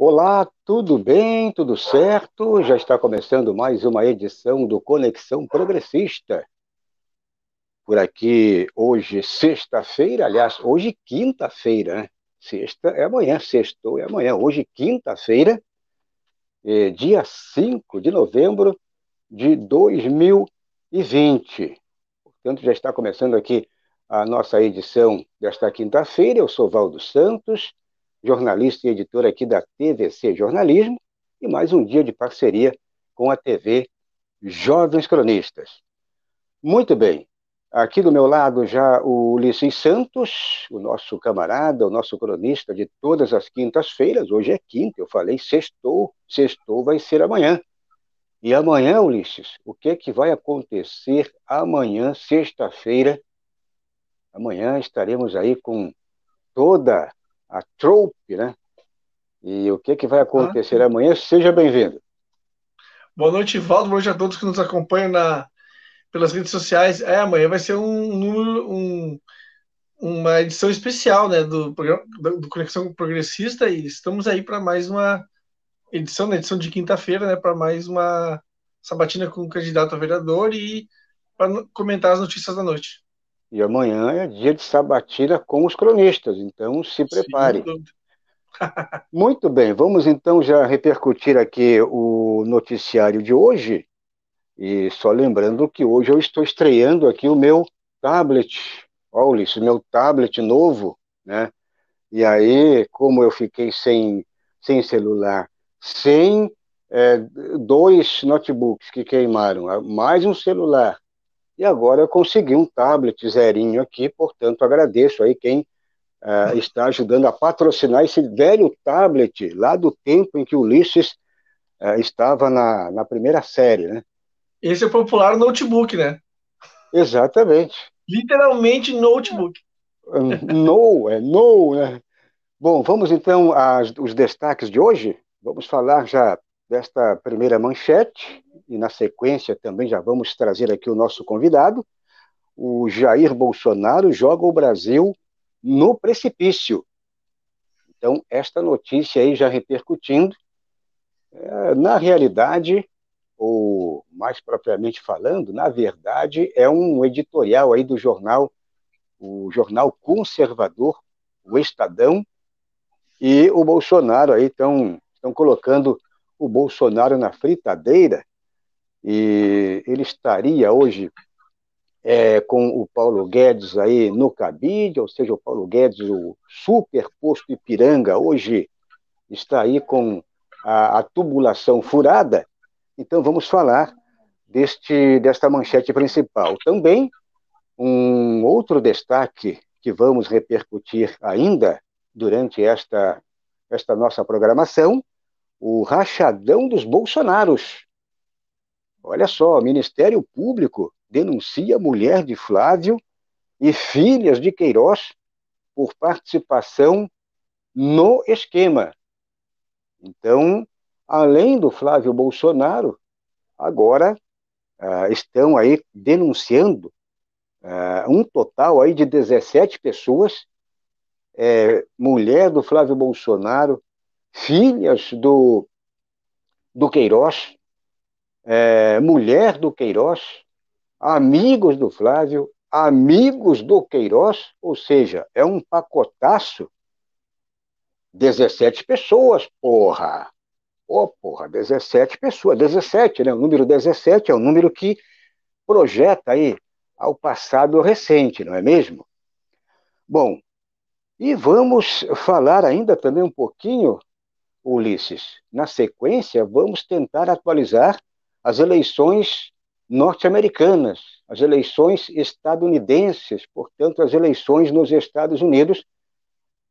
Olá, tudo bem? Tudo certo? Já está começando mais uma edição do Conexão Progressista. Por aqui, hoje, sexta-feira, aliás, hoje, quinta-feira, né? Sexta é amanhã, sextou é amanhã. Hoje, quinta-feira, é dia 5 de novembro de 2020. Portanto, já está começando aqui a nossa edição desta quinta-feira. Eu sou Valdo Santos jornalista e editor aqui da TVC Jornalismo, e mais um dia de parceria com a TV Jovens Cronistas. Muito bem, aqui do meu lado já o Ulisses Santos, o nosso camarada, o nosso cronista de todas as quintas-feiras, hoje é quinta, eu falei sextou, sextou vai ser amanhã. E amanhã, Ulisses, o que é que vai acontecer amanhã, sexta-feira? Amanhã estaremos aí com toda a Trope, né? E o que, que vai acontecer ah, amanhã? Seja bem-vindo. Boa noite, Valdo. Boa noite a todos que nos acompanham na, pelas redes sociais. É, amanhã vai ser um número, um, uma edição especial né, do, programa, do Conexão Progressista e estamos aí para mais uma edição, na edição de quinta-feira, né, para mais uma sabatina com o candidato a vereador e para comentar as notícias da noite. E amanhã é dia de sabatina com os cronistas, então se prepare. Muito bem, vamos então já repercutir aqui o noticiário de hoje. E só lembrando que hoje eu estou estreando aqui o meu tablet. Olha isso, meu tablet novo, né? E aí, como eu fiquei sem, sem celular, sem é, dois notebooks que queimaram, mais um celular e agora eu consegui um tablet zerinho aqui, portanto agradeço aí quem uh, está ajudando a patrocinar esse velho tablet lá do tempo em que o Ulisses uh, estava na, na primeira série, né? Esse é o popular notebook, né? Exatamente. Literalmente notebook. No, é no, né? Bom, vamos então aos os destaques de hoje. Vamos falar já desta primeira manchete, e na sequência também já vamos trazer aqui o nosso convidado. O Jair Bolsonaro joga o Brasil no precipício. Então, esta notícia aí já repercutindo, é, na realidade, ou mais propriamente falando, na verdade, é um editorial aí do jornal, o jornal conservador, o Estadão, e o Bolsonaro aí estão colocando o Bolsonaro na fritadeira e ele estaria hoje é, com o Paulo Guedes aí no cabide, ou seja, o Paulo Guedes, o superposto Ipiranga, hoje está aí com a, a tubulação furada. Então vamos falar deste, desta manchete principal. Também um outro destaque que vamos repercutir ainda durante esta, esta nossa programação o rachadão dos Bolsonaros. Olha só, Ministério Público denuncia mulher de Flávio e filhas de Queiroz por participação no esquema. Então, além do Flávio Bolsonaro, agora uh, estão aí denunciando uh, um total aí de 17 pessoas, é, mulher do Flávio Bolsonaro, filhas do, do Queiroz, é, mulher do Queiroz, amigos do Flávio, amigos do Queiroz, ou seja, é um pacotaço. 17 pessoas, porra! Ô, oh, porra, 17 pessoas, 17, né? O número 17 é o número que projeta aí ao passado recente, não é mesmo? Bom, e vamos falar ainda também um pouquinho Ulisses. Na sequência, vamos tentar atualizar as eleições norte-americanas, as eleições estadunidenses, portanto, as eleições nos Estados Unidos.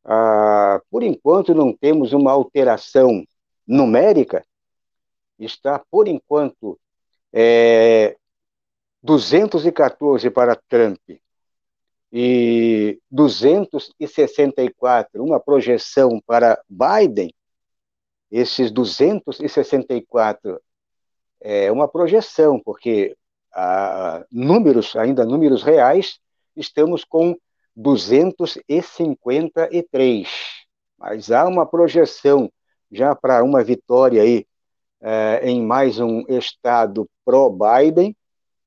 Ah, por enquanto, não temos uma alteração numérica, está, por enquanto, é, 214 para Trump e 264, uma projeção para Biden, esses 264 é uma projeção, porque a, números, ainda números reais, estamos com 253. Mas há uma projeção já para uma vitória aí é, em mais um estado pró-Biden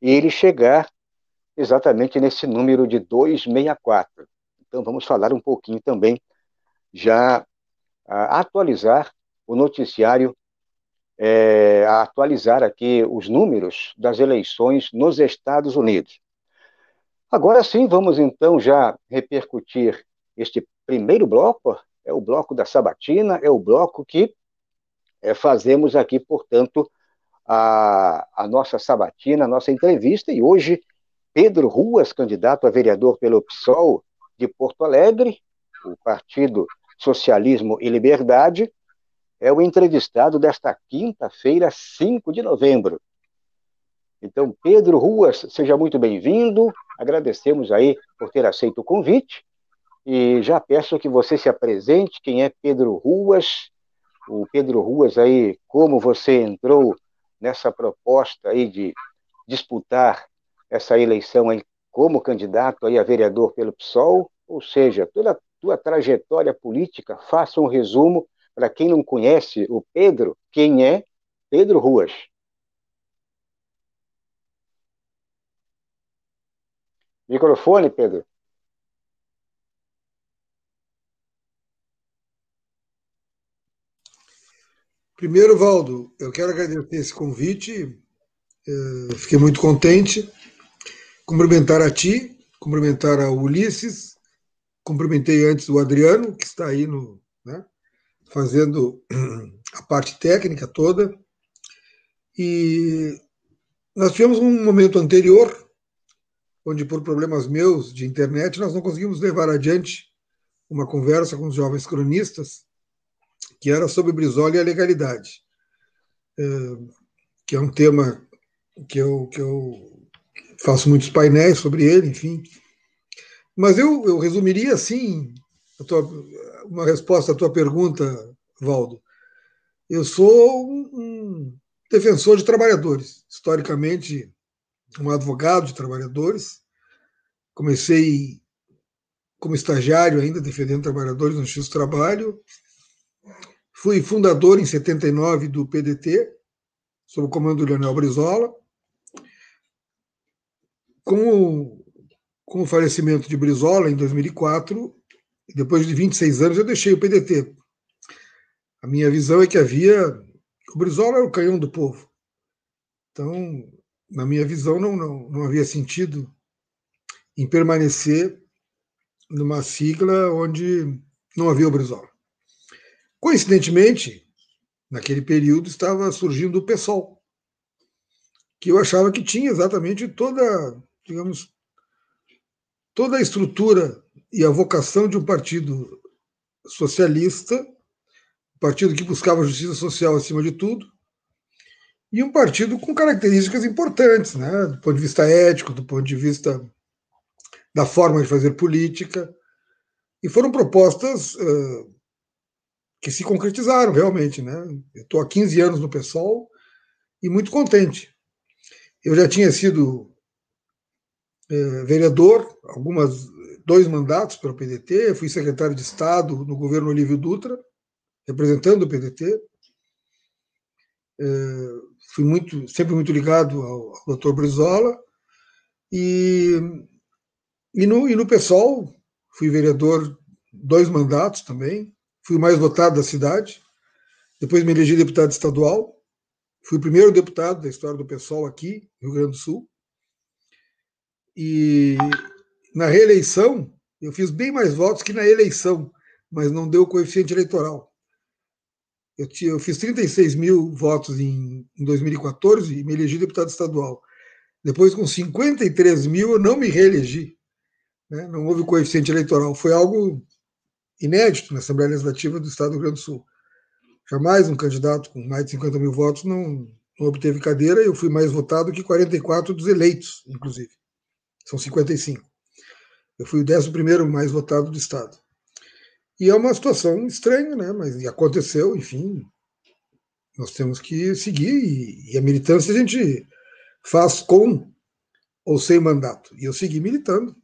e ele chegar exatamente nesse número de 264. Então vamos falar um pouquinho também, já atualizar o noticiário, é, atualizar aqui os números das eleições nos Estados Unidos. Agora sim, vamos então já repercutir este primeiro bloco, é o bloco da Sabatina, é o bloco que é, fazemos aqui, portanto, a, a nossa sabatina, a nossa entrevista, e hoje Pedro Ruas, candidato a vereador pelo PSOL de Porto Alegre, o Partido Socialismo e Liberdade, é o entrevistado desta quinta-feira, 5 de novembro. Então, Pedro Ruas, seja muito bem-vindo. Agradecemos aí por ter aceito o convite. E já peço que você se apresente, quem é Pedro Ruas, o Pedro Ruas aí, como você entrou nessa proposta aí de disputar essa eleição aí como candidato aí a vereador pelo PSOL, ou seja, toda a tua trajetória política, faça um resumo para quem não conhece o Pedro, quem é Pedro Ruas. Microfone, Pedro. Primeiro, Valdo, eu quero agradecer esse convite, é, fiquei muito contente, cumprimentar a ti, cumprimentar a Ulisses, cumprimentei antes o Adriano, que está aí no, né, fazendo a parte técnica toda, e nós tivemos um momento anterior, onde por problemas meus de internet nós não conseguimos levar adiante uma conversa com os jovens cronistas, que era sobre Brizola e a legalidade, é, que é um tema que eu, que eu faço muitos painéis sobre ele, enfim. Mas eu, eu resumiria assim tua, uma resposta à tua pergunta, Valdo. Eu sou um defensor de trabalhadores, historicamente um advogado de trabalhadores. Comecei como estagiário ainda defendendo trabalhadores no X Trabalho, Fui fundador em 79 do PDT, sob o comando do Leonel Brizola. Com o, com o falecimento de Brizola em 2004, depois de 26 anos, eu deixei o PDT. A minha visão é que havia. O Brizola era o canhão do povo. Então, na minha visão, não, não, não havia sentido em permanecer numa sigla onde não havia o Brizola. Coincidentemente, naquele período estava surgindo o PSOL, que eu achava que tinha exatamente toda, digamos, toda a estrutura e a vocação de um partido socialista, um partido que buscava justiça social acima de tudo, e um partido com características importantes, né, do ponto de vista ético, do ponto de vista da forma de fazer política, e foram propostas uh, que se concretizaram realmente. Né? Estou há 15 anos no PSOL e muito contente. Eu já tinha sido vereador, algumas dois mandatos pelo PDT, fui secretário de Estado no governo Olívio Dutra, representando o PDT. É, fui muito, sempre muito ligado ao, ao Dr. Brizola. E, e, no, e no PSOL, fui vereador dois mandatos também, fui o mais votado da cidade. Depois me elegi deputado estadual. Fui o primeiro deputado da história do PSOL aqui, Rio Grande do Sul. E na reeleição, eu fiz bem mais votos que na eleição, mas não deu coeficiente eleitoral. Eu, tinha, eu fiz 36 mil votos em, em 2014 e me elegi deputado estadual. Depois, com 53 mil, eu não me reelegi. Né? Não houve coeficiente eleitoral. Foi algo inédito na Assembleia Legislativa do Estado do Rio Grande do Sul. Jamais um candidato com mais de 50 mil votos não, não obteve cadeira. Eu fui mais votado que 44 dos eleitos, inclusive. São 55. Eu fui o 11 mais votado do Estado. E é uma situação estranha, né? mas aconteceu, enfim. Nós temos que seguir. E, e a militância a gente faz com ou sem mandato. E eu segui militando.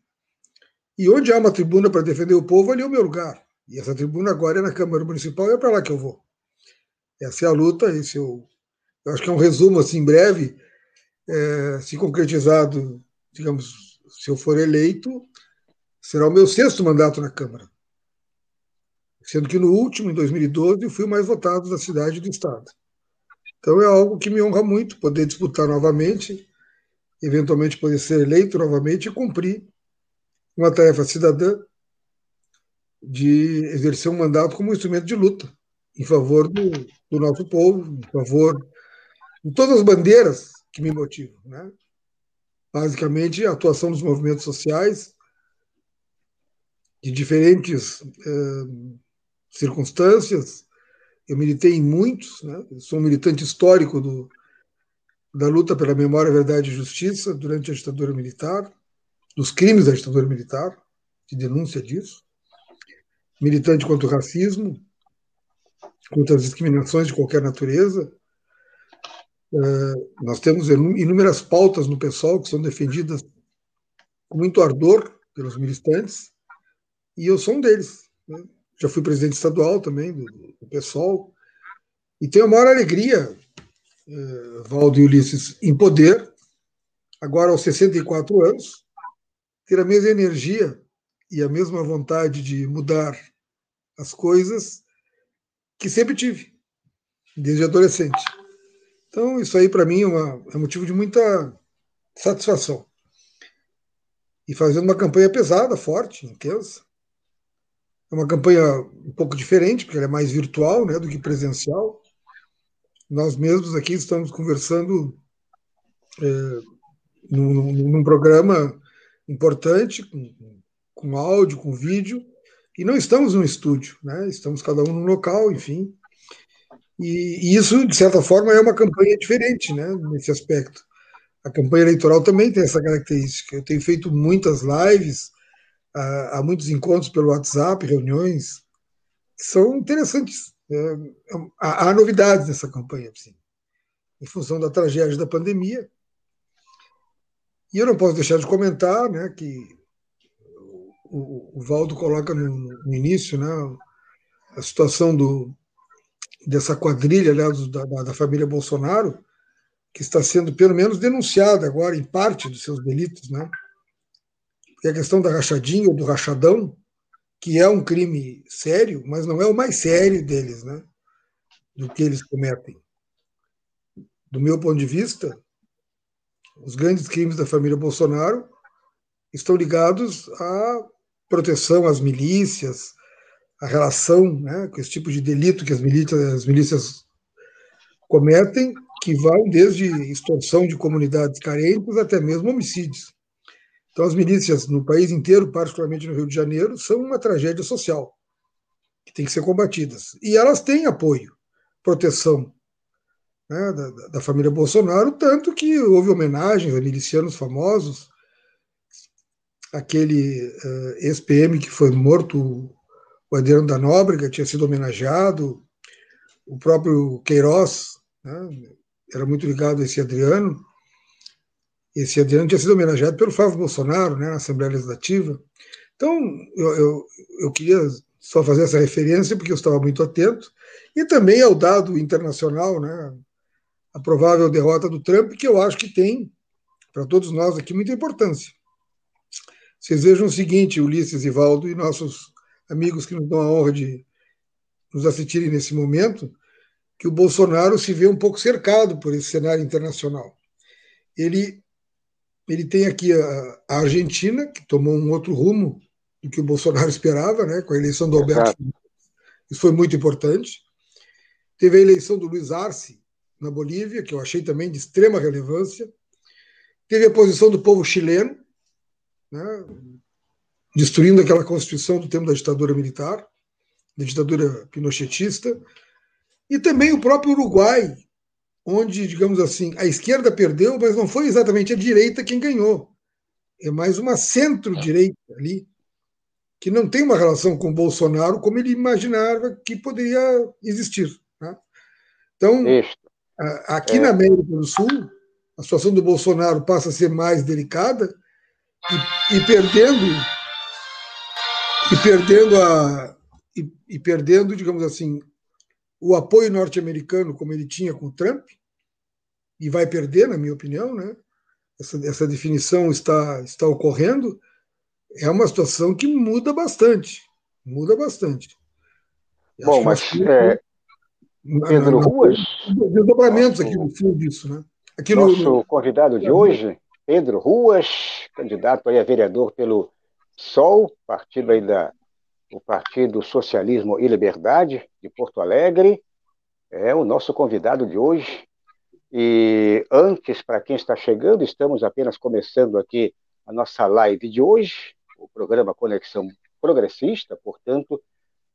E onde há uma tribuna para defender o povo, ali é o meu lugar. E essa tribuna agora é na Câmara Municipal e é para lá que eu vou. Essa é a luta, esse eu, eu acho que é um resumo assim breve, é, se concretizado, digamos, se eu for eleito, será o meu sexto mandato na Câmara. Sendo que no último, em 2012, eu fui o mais votado da cidade e do Estado. Então é algo que me honra muito poder disputar novamente, eventualmente poder ser eleito novamente e cumprir uma tarefa cidadã de exercer um mandato como instrumento de luta em favor do, do nosso povo, em favor de todas as bandeiras que me motivam. Né? Basicamente, a atuação dos movimentos sociais, de diferentes eh, circunstâncias. Eu militei em muitos, né? sou um militante histórico do, da luta pela memória, verdade e justiça durante a ditadura militar, dos crimes da ditadura militar, de denúncia disso militante contra o racismo, contra as discriminações de qualquer natureza. É, nós temos inúmeras pautas no PSOL que são defendidas com muito ardor pelos militantes, e eu sou um deles. Né? Já fui presidente estadual também do, do PSOL, e tenho a maior alegria, é, Valdo e Ulisses, em poder, agora aos 64 anos, ter a mesma energia e a mesma vontade de mudar as coisas que sempre tive, desde adolescente. Então, isso aí, para mim, é, uma, é motivo de muita satisfação. E fazendo uma campanha pesada, forte, intensa. É uma campanha um pouco diferente, porque ela é mais virtual né, do que presencial. Nós mesmos aqui estamos conversando é, num, num programa importante, com, com áudio, com vídeo, e não estamos no estúdio, né? estamos cada um num local, enfim. E, e, isso, de certa forma, é uma campanha diferente né? nesse aspecto. A campanha eleitoral também tem essa característica. Eu tenho feito muitas lives, há, muitos encontros pelo WhatsApp, reuniões, são interessantes. É, há, novidades nessa campanha, assim, em função da tragédia da pandemia. E eu não posso deixar de comentar né, que o, o Valdo coloca no, no, início, né, a situação do, dessa quadrilha aliás, da, da, família Bolsonaro, que está sendo pelo menos denunciada agora em parte dos seus delitos, né? Porque a questão da rachadinha ou do rachadão, que é um crime sério, mas não é o mais sério deles, né? Do que eles cometem. Do meu ponto de vista, os grandes crimes da família Bolsonaro estão ligados a proteção às milícias, a relação né, com esse tipo de delito que as milícias, as milícias cometem, que vai desde extorsão de comunidades carentes até mesmo homicídios. Então, as milícias no país inteiro, particularmente no Rio de Janeiro, são uma tragédia social que tem que ser combatidas. E elas têm apoio, proteção né, da, da família Bolsonaro, tanto que houve homenagens a milicianos famosos, aquele uh, ex-PM que foi morto, o Adriano da Nóbrega, tinha sido homenageado, o próprio Queiroz, né, era muito ligado a esse Adriano. Esse Adriano tinha sido homenageado pelo Flávio Bolsonaro né, na Assembleia Legislativa. Então, eu, eu, eu queria só fazer essa referência, porque eu estava muito atento, e também ao dado internacional, né, a provável derrota do Trump, que eu acho que tem, para todos nós aqui, muita importância. Vocês vejam o seguinte, Ulisses e Valdo e nossos amigos que nos dão a honra de nos assistirem nesse momento, que o Bolsonaro se vê um pouco cercado por esse cenário internacional. Ele, ele tem aqui a, a Argentina, que tomou um outro rumo do que o Bolsonaro esperava, né, com a eleição do Alberto. Isso foi muito importante. Teve a eleição do Luiz Arce na Bolívia, que eu achei também de extrema relevância. Teve a posição do povo chileno, né, destruindo aquela constituição do tempo da ditadura militar, da ditadura pinochetista, e também o próprio Uruguai, onde, digamos assim, a esquerda perdeu, mas não foi exatamente a direita quem ganhou. É mais uma centro-direita ali, que não tem uma relação com o Bolsonaro como ele imaginava que poderia existir. Né? Então, aqui é. na América do Sul, a situação do Bolsonaro passa a ser mais delicada, e, e perdendo e perdendo a e, e, perdendo, digamos assim, o apoio norte-americano como ele tinha com o Trump, e vai perder, na minha opinião, né? Essa, essa definição está, está ocorrendo, é uma situação que muda bastante. Muda bastante. Bom, mas é, Pedro Ruas. Desdobramentos aqui no fim disso, né? Aqui nosso no, convidado de hoje, Pedro Ruas, candidato aí a vereador pelo SOL, partido aí da o Partido Socialismo e Liberdade de Porto Alegre, é o nosso convidado de hoje. E antes, para quem está chegando, estamos apenas começando aqui a nossa live de hoje, o programa Conexão Progressista, portanto,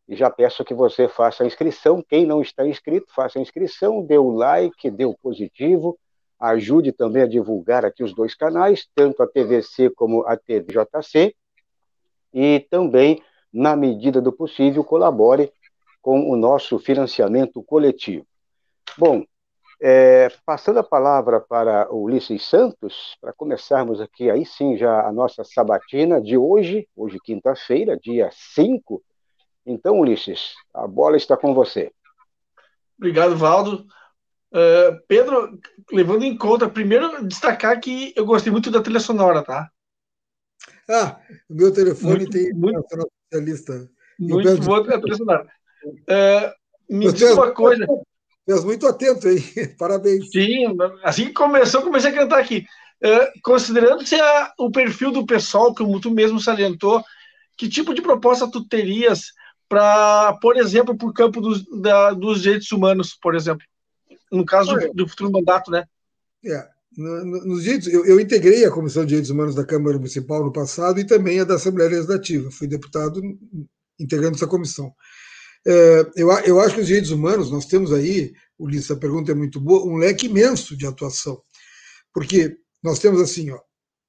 e já peço que você faça a inscrição. Quem não está inscrito, faça a inscrição, dê o like, dê o positivo, ajude também a divulgar aqui os dois canais, tanto a TVC como a TVJC, e também, na medida do possível, colabore com o nosso financiamento coletivo. Bom, é, passando a palavra para o Ulisses Santos, para começarmos aqui aí sim já a nossa sabatina de hoje, hoje quinta-feira, dia 5 então, Ulisses, a bola está com você. Obrigado, Valdo. Uh, Pedro, levando em conta, primeiro destacar que eu gostei muito da trilha sonora, tá? Ah, o meu telefone muito, tem muito, especialista. Muito trilha sonora. Uh, me diz uma coisa. Você muito atento aí, parabéns. Sim, assim que começou, comecei a cantar aqui. Uh, Considerando-se o perfil do pessoal, que o tu mesmo salientou, que tipo de proposta tu terias para, por exemplo, para o campo dos, da, dos direitos humanos, por exemplo, no caso do, do futuro mandato, né? É, nos direitos, eu, eu, integrei a Comissão de Direitos Humanos da Câmara Municipal no passado e também a da Assembleia Legislativa. Fui deputado integrando essa comissão. É, eu, eu acho que os direitos humanos, nós temos aí, Ulisses, a pergunta é muito boa, um leque imenso de atuação. Porque nós temos assim, ó,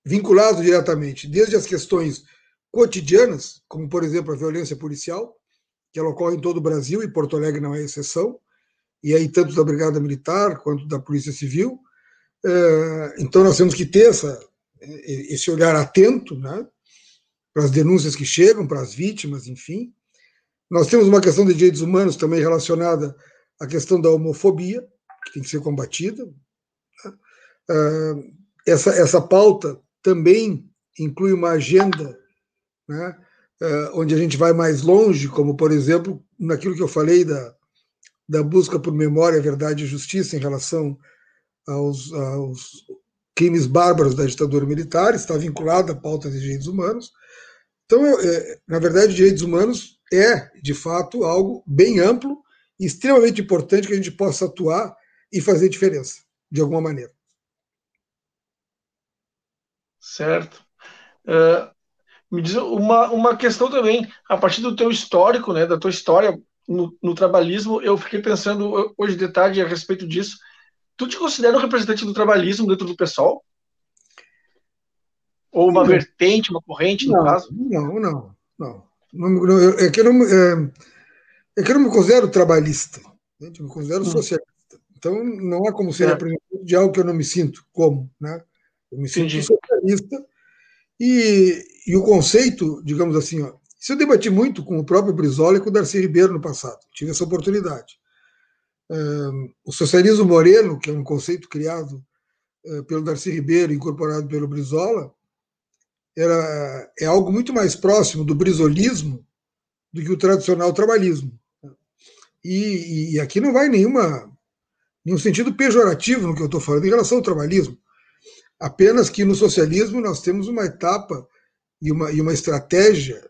vinculado diretamente, desde as questões cotidianas, como por exemplo a violência policial, que ela ocorre em todo o Brasil, e Porto Alegre não é exceção, e aí tanto da Brigada Militar quanto da Polícia Civil. É, então nós temos que ter essa, esse olhar atento né, para as denúncias que chegam, para as vítimas, enfim. Nós temos uma questão de direitos humanos também relacionada à questão da homofobia, que tem que ser combatida. Né. É, essa, essa pauta também inclui uma agenda né, uh, onde a gente vai mais longe, como, por exemplo, naquilo que eu falei da, da busca por memória, verdade e justiça em relação aos, aos crimes bárbaros da ditadura militar, está vinculada à pauta de direitos humanos. Então, é, na verdade, direitos humanos é, de fato, algo bem amplo e extremamente importante que a gente possa atuar e fazer diferença, de alguma maneira. Certo. Uh, me diz uma, uma questão também, a partir do teu histórico, né, da tua história no, no trabalhismo, eu fiquei pensando hoje de tarde a respeito disso. Tu te considera um representante do trabalhismo dentro do pessoal? Ou uma não. vertente, uma corrente, não, no caso? Não, não, não. não é, que eu não, é, é, que eu não me considero trabalhista, né? eu me considero hum. socialista. Então, não há como ser é. representante de algo que eu não me sinto como. Né? Eu me sinto Entendi. socialista e, e o conceito, digamos assim, ó, isso eu debati muito com o próprio Brizola e com o Darcy Ribeiro no passado, tive essa oportunidade. O socialismo moreno, que é um conceito criado uh, pelo Darcy Ribeiro, incorporado pelo Brizola, era, é algo muito mais próximo do brizolismo do que o tradicional trabalhismo. E, e aqui não vai nenhuma, nenhum sentido pejorativo no que eu estou falando em relação ao trabalhismo. Apenas que no socialismo nós temos uma etapa e uma, e uma estratégia,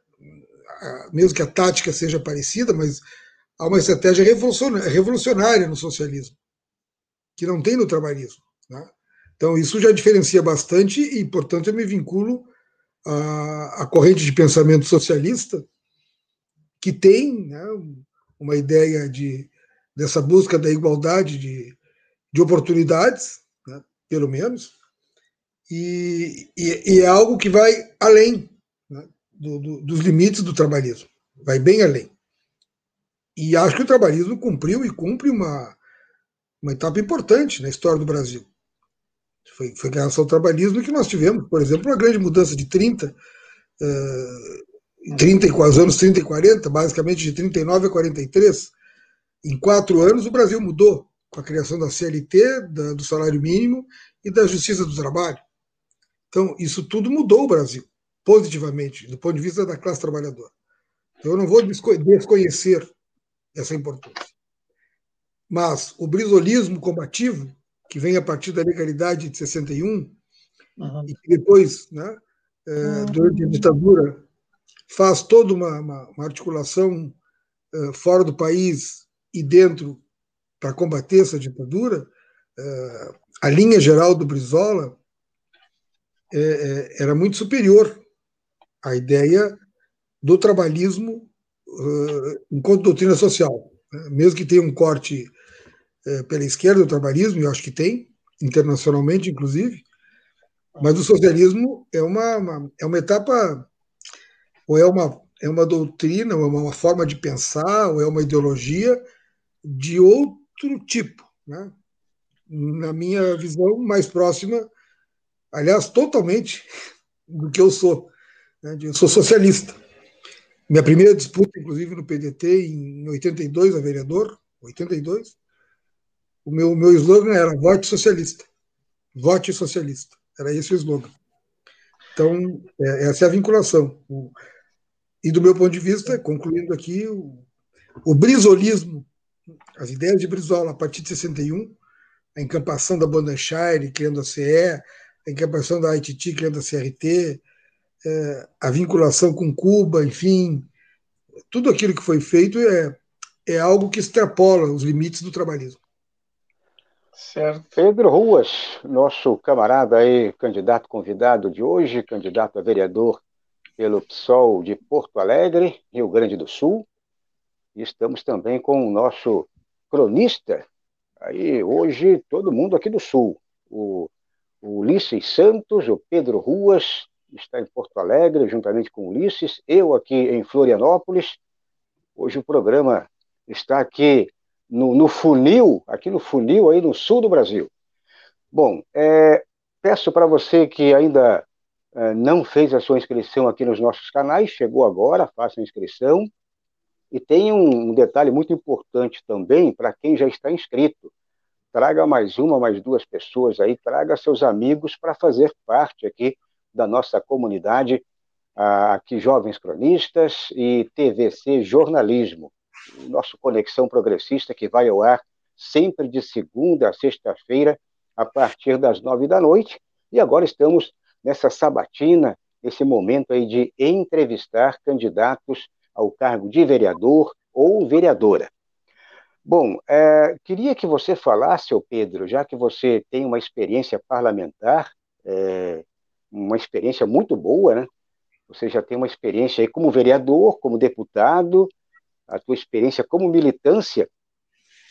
mesmo que a tática seja parecida, mas há uma estratégia revolucionária no socialismo, que não tem no trabalhismo. Né? Então, isso já diferencia bastante e, portanto, eu me vinculo à, à corrente de pensamento socialista, que tem né, uma ideia de, dessa busca da igualdade de, de oportunidades, né, pelo menos, e, e, e é algo que vai além né, do, do, dos limites do trabalhismo, vai bem além. E acho que o trabalhismo cumpriu e cumpre uma, uma etapa importante na história do Brasil. Foi, foi graças ao trabalhismo que nós tivemos, por exemplo, uma grande mudança de 30, uh, 30 os anos 30 e 40, basicamente de 39 a 43, Em quatro anos, o Brasil mudou com a criação da CLT, da, do salário mínimo e da Justiça do Trabalho. Então, isso tudo mudou o Brasil, positivamente, do ponto de vista da classe trabalhadora. Então, eu não vou desconhecer essa importância. Mas o brisolismo combativo, que vem a partir da legalidade de 61, uhum. e que depois, né, é, durante a ditadura, faz toda uma, uma, uma articulação é, fora do país e dentro para combater essa ditadura, é, a linha geral do Brizola era muito superior à ideia do trabalhismo enquanto doutrina social. Né? Mesmo que tenha um corte pela esquerda do trabalhismo, eu acho que tem, internacionalmente, inclusive, mas o socialismo é uma, uma, é uma etapa, ou é uma, é uma doutrina, ou é uma forma de pensar, ou é uma ideologia de outro tipo. Né? Na minha visão mais próxima, aliás, totalmente do que eu sou. Né? Eu sou socialista. Minha primeira disputa, inclusive, no PDT, em 82, a vereador, 82, o meu, meu slogan era vote socialista. Vote socialista. Era esse o slogan. Então, é, essa é a vinculação. O, e do meu ponto de vista, concluindo aqui, o, o brisolismo, as ideias de Brizola a partir de 61, a encampação da Bandanshire criando a CE, a encampação da ITT criando a CRT, é, a vinculação com Cuba, enfim, tudo aquilo que foi feito é, é algo que extrapola os limites do trabalhismo. Certo. Pedro Ruas, nosso camarada aí, candidato convidado de hoje, candidato a vereador pelo PSOL de Porto Alegre, Rio Grande do Sul. E estamos também com o nosso cronista, aí hoje todo mundo aqui do Sul. O, o Ulisses Santos, o Pedro Ruas, está em Porto Alegre, juntamente com Ulisses, eu aqui em Florianópolis. Hoje o programa está aqui no, no, funil, aqui no funil, aí no sul do Brasil. Bom, é, peço para você que ainda é, não fez a sua inscrição aqui nos nossos canais, chegou agora, faça a inscrição. E tem um, um detalhe muito importante também para quem já está inscrito. Traga mais uma, mais duas pessoas aí, traga seus amigos para fazer parte aqui da nossa comunidade, aqui Jovens Cronistas e TVC Jornalismo nosso Conexão Progressista, que vai ao ar sempre de segunda a sexta-feira, a partir das nove da noite. E agora estamos nessa sabatina, esse momento aí de entrevistar candidatos ao cargo de vereador ou vereadora. Bom, é, queria que você falasse, Pedro, já que você tem uma experiência parlamentar, é, uma experiência muito boa, né? Você já tem uma experiência aí como vereador, como deputado, a tua experiência como militância,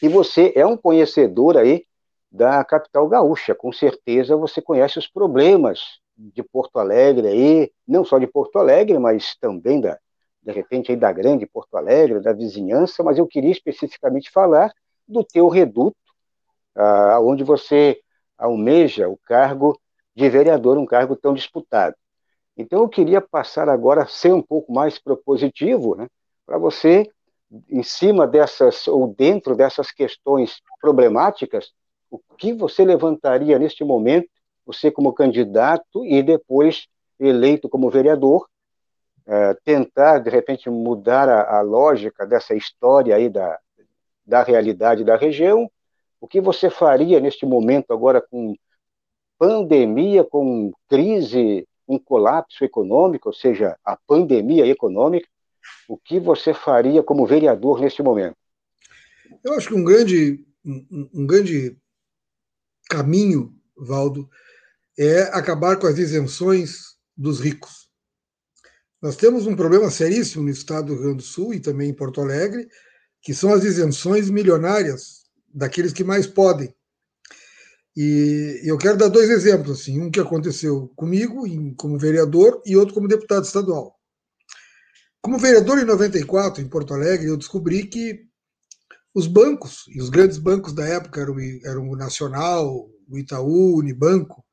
e você é um conhecedor aí da capital gaúcha, com certeza você conhece os problemas de Porto Alegre aí, não só de Porto Alegre, mas também da, de repente aí da grande Porto Alegre, da vizinhança, mas eu queria especificamente falar do teu reduto, ah, onde você almeja o cargo de vereador, um cargo tão disputado. Então eu queria passar agora a ser um pouco mais propositivo, né, para você em cima dessas, ou dentro dessas questões problemáticas, o que você levantaria neste momento, você como candidato e depois eleito como vereador, é, tentar, de repente, mudar a, a, lógica dessa história aí da, da realidade da região, o que você faria neste momento agora com pandemia, com crise, um colapso econômico, ou seja, a pandemia econômica, o que você faria como vereador neste momento? Eu acho que um grande, um, um grande caminho, Valdo, é acabar com as isenções dos ricos. Nós temos um problema seríssimo no estado do Rio Grande do Sul e também em Porto Alegre, que são as isenções milionárias daqueles que mais podem. E eu quero dar dois exemplos, assim, um que aconteceu comigo como vereador e outro como deputado estadual. Como vereador em 94, em Porto Alegre, eu descobri que os bancos, e os grandes bancos da época eram, eram o Nacional, o Itaú, o Unibanco,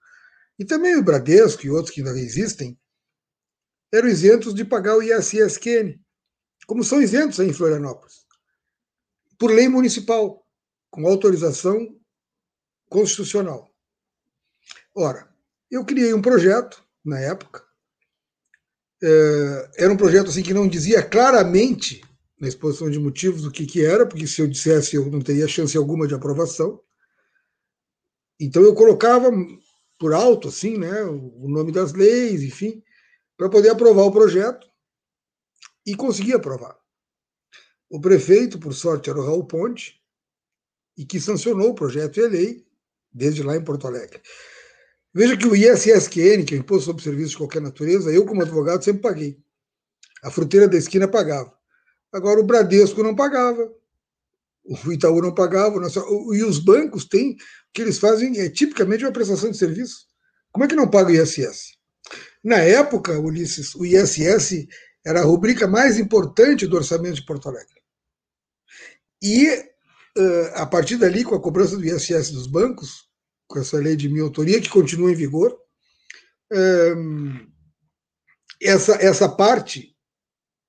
e também o Bradesco e outros que ainda existem, eram isentos de pagar o ISSQN, como são isentos em Florianópolis. por lei municipal, com autorização constitucional. Ora, eu criei um projeto na época. É, era um projeto assim que não dizia claramente na exposição de motivos o que, que era, porque se eu dissesse eu não teria chance alguma de aprovação. Então eu colocava por alto assim, né, o nome das leis, enfim, para poder aprovar o projeto e conseguir aprovar. O prefeito, por sorte, era o Raul Ponte, e que sancionou o projeto e a lei desde lá em Porto Alegre. Veja que o ISSQN, que é o Imposto sobre Serviços de Qualquer Natureza, eu, como advogado, sempre paguei. A fruteira da esquina pagava. Agora, o Bradesco não pagava, o Itaú não pagava, e os bancos têm, o que eles fazem é tipicamente uma prestação de serviço. Como é que não paga o ISS? Na época, Ulisses, o ISS era a rubrica mais importante do orçamento de Porto Alegre. E, a partir dali, com a cobrança do ISS dos bancos, com essa lei de minha autoria, que continua em vigor, essa, essa parte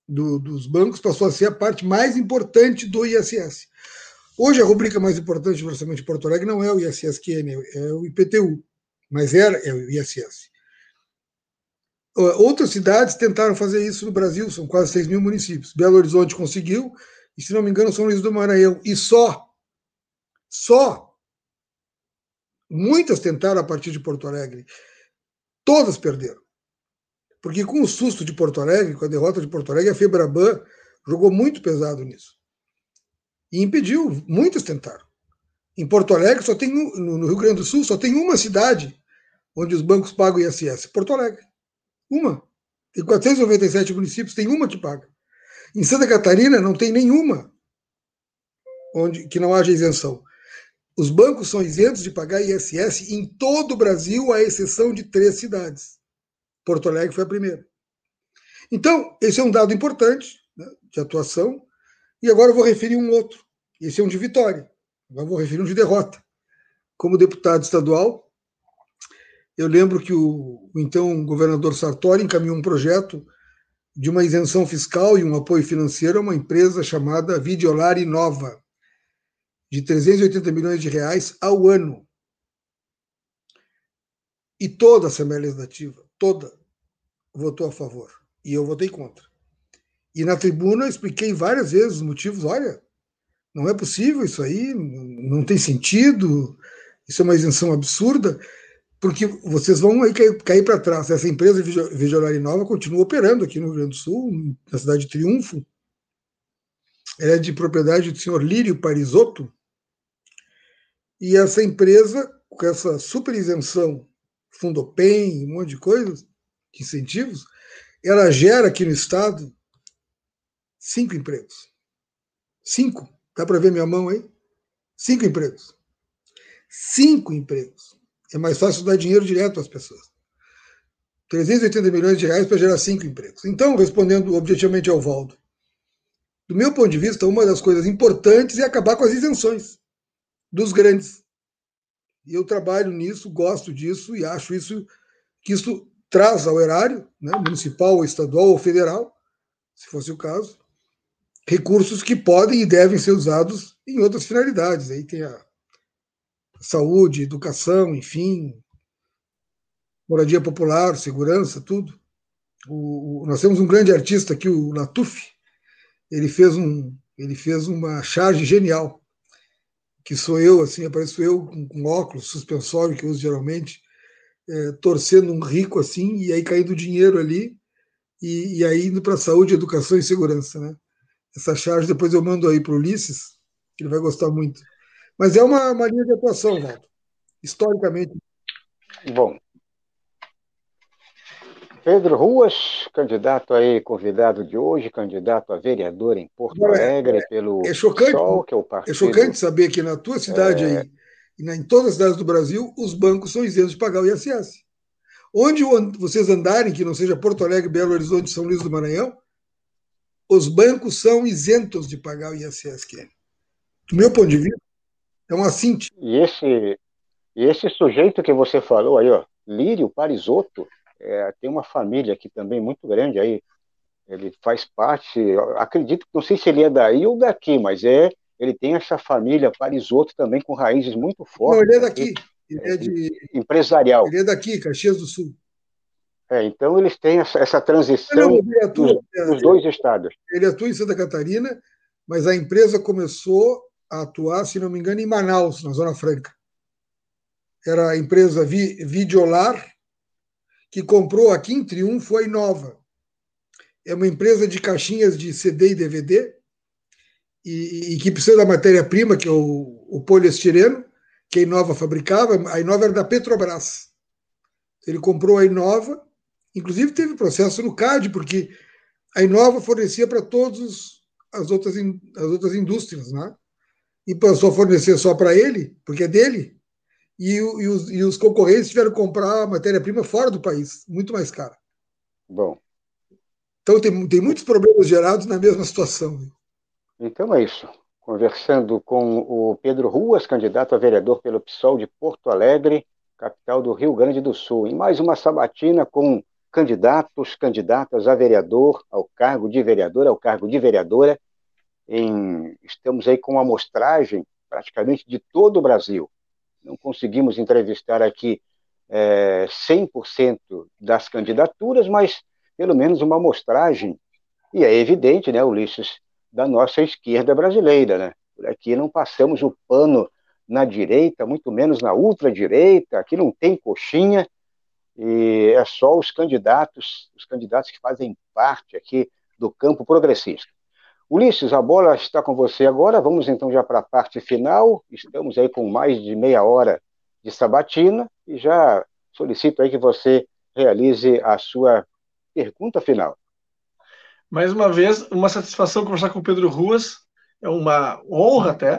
do, dos bancos passou a ser a parte mais importante do ISS. Hoje, a rubrica mais importante do orçamento de Porto Alegre não é o ISSQN, é o IPTU, mas era é o ISS. Outras cidades tentaram fazer isso no Brasil, são quase 6 mil municípios. Belo Horizonte conseguiu, e se não me engano, São Luís do Maranhão. E só, só Muitas tentaram a partir de Porto Alegre. Todas perderam. Porque com o susto de Porto Alegre, com a derrota de Porto Alegre, a Febraban jogou muito pesado nisso. E impediu, muitas tentaram. Em Porto Alegre, só tem no Rio Grande do Sul, só tem uma cidade onde os bancos pagam ISS, Porto Alegre. Uma. Tem 497 municípios, tem uma que paga. Em Santa Catarina não tem nenhuma onde que não haja isenção. Os bancos são isentos de pagar ISS em todo o Brasil, à exceção de três cidades. Porto Alegre foi a primeira. Então, esse é um dado importante né, de atuação. E agora eu vou referir um outro. Esse é um de vitória. Agora eu vou referir um de derrota. Como deputado estadual, eu lembro que o, o então governador Sartori encaminhou um projeto de uma isenção fiscal e um apoio financeiro a uma empresa chamada Videolari Nova de 380 milhões de reais ao ano. E toda a Assembleia Legislativa, toda, votou a favor. E eu votei contra. E na tribuna eu expliquei várias vezes os motivos. Olha, não é possível isso aí, não tem sentido, isso é uma isenção absurda, porque vocês vão aí cair, cair para trás. Essa empresa Vigilari Nova continua operando aqui no Rio Grande do Sul, na cidade de Triunfo. Ela é de propriedade do senhor Lírio Parisotto, e essa empresa, com essa super isenção, Fundopem, um monte de coisas, de incentivos, ela gera aqui no Estado cinco empregos. Cinco. Dá para ver minha mão aí? Cinco empregos. Cinco empregos. É mais fácil dar dinheiro direto às pessoas. 380 milhões de reais para gerar cinco empregos. Então, respondendo objetivamente ao Valdo, do meu ponto de vista, uma das coisas importantes é acabar com as isenções dos grandes. E eu trabalho nisso, gosto disso e acho isso que isso traz ao erário, né, municipal, ou estadual ou federal, se fosse o caso, recursos que podem e devem ser usados em outras finalidades. Aí tem a saúde, educação, enfim, moradia popular, segurança, tudo. O, o, nós temos um grande artista aqui, o Latuf. Ele fez um, ele fez uma charge genial que sou eu, assim, apareço eu com, com óculos, suspensório que uso geralmente, é, torcendo um rico assim, e aí caindo dinheiro ali, e, e aí indo para saúde, educação e segurança, né? Essa charge depois eu mando aí para o Ulisses, que ele vai gostar muito. Mas é uma, uma linha de atuação, Walter, historicamente. Bom, Pedro Ruas, candidato aí, convidado de hoje, candidato a vereador em Porto Alegre é, pelo é chocante, PSOL, que é o partido... É chocante saber que na tua cidade é... aí, e em todas as cidades do Brasil, os bancos são isentos de pagar o ISS. Onde vocês andarem, que não seja Porto Alegre, Belo Horizonte, São Luís do Maranhão, os bancos são isentos de pagar o ISS. Do meu ponto de vista, é um assinte. E esse, e esse sujeito que você falou aí, ó, Lírio Parisotto, é, tem uma família aqui também muito grande aí. Ele faz parte, acredito, não sei se ele é daí ou daqui, mas é ele tem essa família Parisotto também com raízes muito fortes. Não, ele é daqui. Ele é de... Empresarial. Ele é daqui, Caxias do Sul. É, então eles têm essa, essa transição não, atua, nos, dois estados. Ele atua em Santa Catarina, mas a empresa começou a atuar, se não me engano, em Manaus, na Zona Franca. Era a empresa Videolar, que comprou aqui em Triunfo a Inova. É uma empresa de caixinhas de CD e DVD, e, e que precisa da matéria-prima, que é o, o poliestireno, que a Inova fabricava. A Inova era da Petrobras. Ele comprou a Inova, inclusive teve processo no CAD, porque a Inova fornecia para todas as outras, as outras indústrias, né? e passou a fornecer só para ele, porque é dele, e, e, os, e os concorrentes tiveram que comprar matéria-prima fora do país, muito mais cara. Bom. Então tem, tem muitos problemas gerados na mesma situação. Então é isso. Conversando com o Pedro Ruas, candidato a vereador pelo PSOL de Porto Alegre, capital do Rio Grande do Sul, em mais uma sabatina com candidatos, candidatas a vereador, ao cargo de vereador, ao cargo de vereadora. Em, estamos aí com uma amostragem praticamente de todo o Brasil. Não conseguimos entrevistar aqui é, 100% das candidaturas, mas pelo menos uma amostragem, e é evidente, né, Ulisses, da nossa esquerda brasileira. Né? Por aqui não passamos o pano na direita, muito menos na ultradireita, aqui não tem coxinha, e é só os candidatos, os candidatos que fazem parte aqui do campo progressista. Ulisses, a bola está com você agora. Vamos então já para a parte final. Estamos aí com mais de meia hora de sabatina e já solicito aí que você realize a sua pergunta final. Mais uma vez, uma satisfação conversar com o Pedro Ruas, é uma honra até,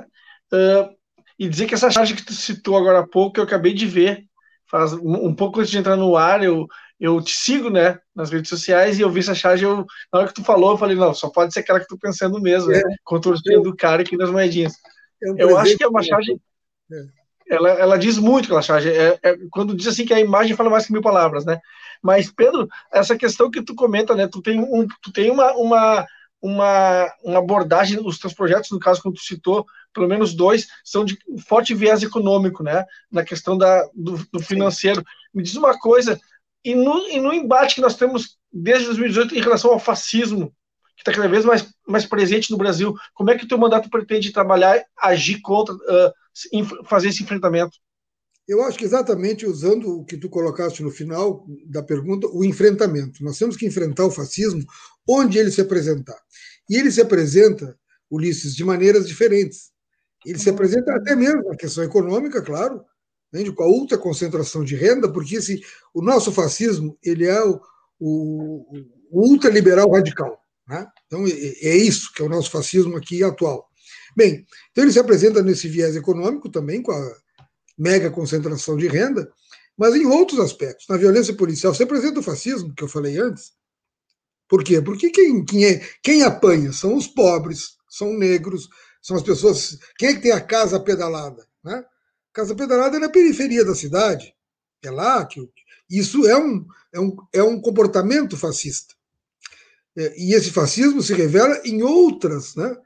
uh, e dizer que essa charge que tu citou agora há pouco, eu acabei de ver, faz um pouco antes de entrar no ar, eu, eu te sigo, né, nas redes sociais, e eu vi essa charge, eu, na hora que tu falou, eu falei, não, só pode ser aquela que tu pensando mesmo, né, é, contorcendo do cara aqui nas moedinhas. É um eu acho que é uma charge... É. Ela, ela diz muito aquela charge. É, é, quando diz assim que a imagem fala mais que mil palavras, né? Mas, Pedro, essa questão que tu comenta, né? Tu tem, um, tu tem uma, uma, uma, uma abordagem, os teus projetos, no caso, como tu citou, pelo menos dois, são de forte viés econômico, né? Na questão da, do, do financeiro. Me diz uma coisa, e no, e no embate que nós temos desde 2018 em relação ao fascismo, que está cada vez mais, mais presente no Brasil, como é que o teu mandato pretende trabalhar, agir contra, uh, fazer esse enfrentamento? Eu acho que exatamente usando o que tu colocaste no final da pergunta, o enfrentamento. Nós temos que enfrentar o fascismo onde ele se apresentar. E ele se apresenta, Ulisses, de maneiras diferentes. Ele se apresenta até mesmo na questão econômica, claro, né, com a ultra concentração de renda, porque esse, o nosso fascismo ele é o, o, o ultraliberal radical. Né? Então, é, isso que é o nosso fascismo aqui atual. Bem, então ele se apresenta nesse viés econômico também, com a mega concentração de renda, mas em outros aspectos. Na violência policial, você apresenta o fascismo, que eu falei antes. Por quê? Porque quem, quem, é, quem apanha são os pobres, são negros, são as pessoas. Quem é que tem a casa pedalada? Né? Casa pedalada é na periferia da cidade. É lá que. Isso é um, é um, é um comportamento fascista. É, e esse fascismo se revela em outras né,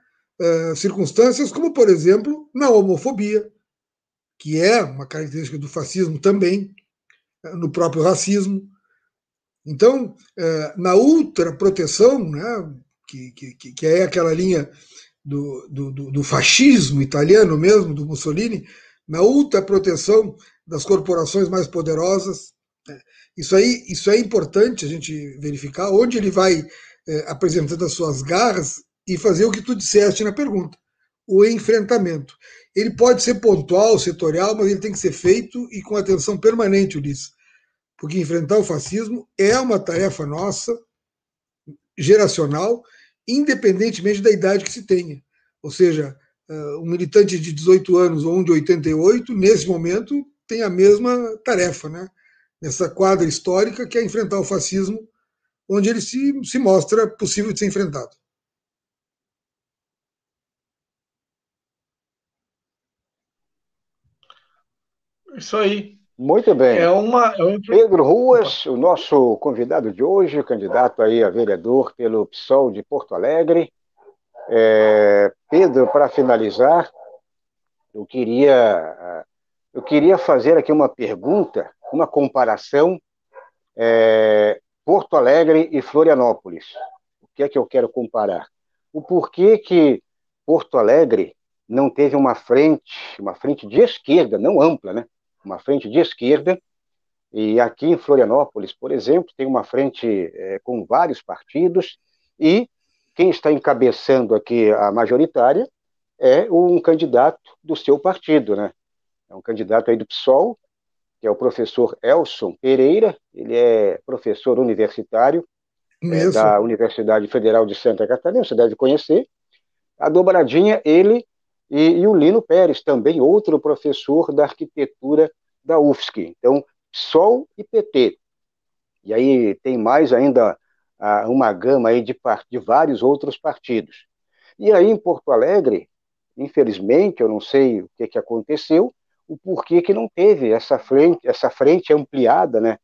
é, circunstâncias, como, por exemplo, na homofobia, que é uma característica do fascismo também, eh, no próprio racismo. Então, eh, na ultraproteção, né, que, que, que é aquela linha do, do, do fascismo italiano mesmo, do Mussolini, na ultraproteção das corporações mais poderosas. Né. Isso aí, isso é importante a gente verificar onde ele vai é, apresentando as suas garras e fazer o que tu disseste na pergunta, o enfrentamento ele pode ser pontual, setorial, mas ele tem que ser feito e com atenção permanente, Ulisses. Porque enfrentar o fascismo é uma tarefa nossa, geracional, independentemente da idade que se tenha. Ou seja, eh, um militante de 18 anos ou um de 88, nesse momento, tem a mesma tarefa, né? nessa quadra histórica, que é enfrentar o fascismo, onde ele se, se mostra possível de ser enfrentado. Isso aí. Muito bem. É uma, é Pedro Ruas, o nosso convidado de hoje, candidato aí a vereador pelo PSOL de Porto Alegre. É, Pedro, para finalizar, eu queria, eu queria fazer aqui uma pergunta, uma comparação é, Porto Alegre e Florianópolis. O que é que eu quero comparar? O porquê que Porto Alegre não teve uma frente, uma frente de esquerda, não ampla, né? Uma frente de esquerda. E aqui em Florianópolis, por exemplo, tem uma frente é, com vários partidos e quem está encabeçando aqui a majoritária é um candidato do seu partido, né? É um candidato aí do PSOL, que é o professor Elson Pereira, ele é professor universitário é, da Universidade Federal de Santa Catarina, você deve conhecer. A dobradinha, ele e, e, o Lino Pérez, também outro professor da arquitetura da UFSC. Então, PSOL e PT. E aí tem mais ainda ah, uma gama aí de, de vários outros partidos. E aí em Porto Alegre, infelizmente, eu não sei o que, que aconteceu, o porquê que não teve essa frente, essa frente ampliada, né?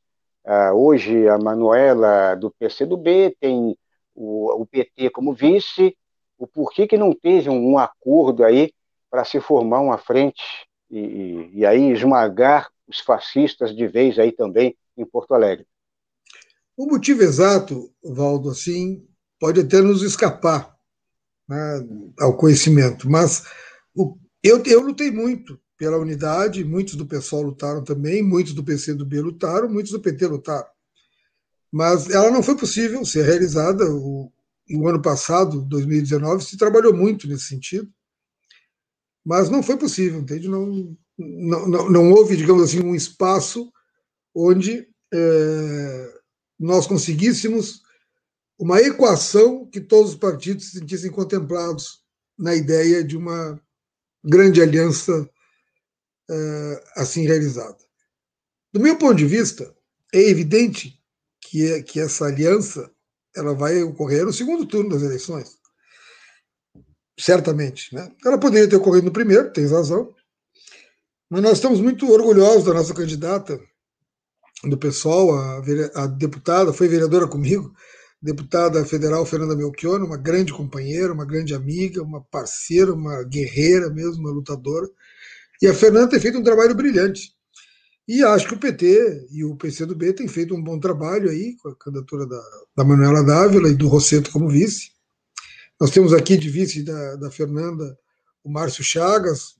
Ah, hoje a Manuela do PCdoB tem o, o, PT como vice, o porquê que não teve um, um acordo aí para se formar uma frente e, e, e aí esmagar os fascistas de vez aí também em Porto Alegre. O motivo exato, Valdo, assim, pode até nos escapar né, ao conhecimento, mas o, eu, eu lutei muito pela unidade, muitos do pessoal lutaram também, muitos do PCdoB lutaram, muitos do PT lutaram. Mas ela não foi possível ser realizada. O, o ano passado, 2019, se trabalhou muito nesse sentido, mas não foi possível, entende? Não, não, não, não houve, digamos assim, um espaço onde é, nós conseguíssemos uma equação que todos os partidos se sentissem contemplados na ideia de uma grande aliança uh, assim realizada. Do meu ponto de vista, é evidente que, é, que essa aliança ela vai ocorrer no segundo turno das eleições. Certamente. Né? Ela poderia ter ocorrido no primeiro, tens razão, mas nós estamos muito orgulhosos da nossa candidata, do pessoal, a, a deputada, foi vereadora comigo, deputada federal Fernanda Melchior, uma grande companheira, uma grande amiga, uma parceira, uma guerreira mesmo, uma lutadora. E a Fernanda tem feito um trabalho brilhante. E acho que o PT e o PCdoB têm feito um bom trabalho aí com a candidatura da, da Manuela Dávila e do Rosseto como vice. Nós temos aqui de vice da, da Fernanda o Márcio Chagas,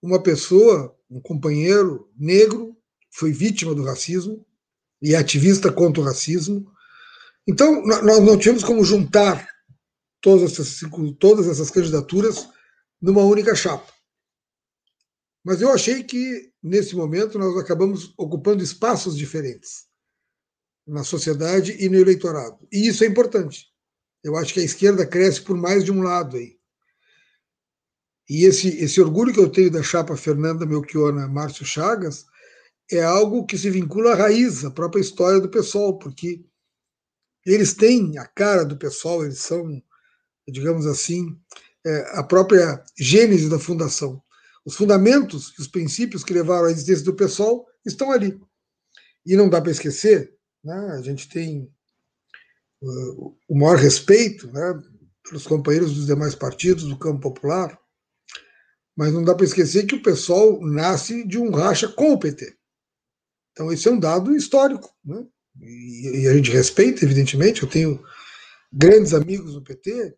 uma pessoa, um companheiro negro, foi vítima do racismo e é ativista contra o racismo. Então, nós não tínhamos como juntar todas essas, todas essas candidaturas numa única chapa. Mas eu achei que, nesse momento, nós acabamos ocupando espaços diferentes na sociedade e no eleitorado. E isso é importante. Eu acho que a esquerda cresce por mais de um lado aí. E esse, esse orgulho que eu tenho da chapa Fernanda Melchiona Márcio Chagas é algo que se vincula à raiz, à própria história do pessoal, porque eles têm a cara do pessoal, eles são, digamos assim, é, a própria gênese da fundação. Os fundamentos, os princípios que levaram à existência do pessoal estão ali. E não dá para esquecer, né? a gente tem uh, o maior respeito né, pelos companheiros dos demais partidos do campo popular, mas não dá para esquecer que o pessoal nasce de um racha com o PT. Então, esse é um dado histórico, né? e, e a gente respeita, evidentemente. Eu tenho grandes amigos do PT,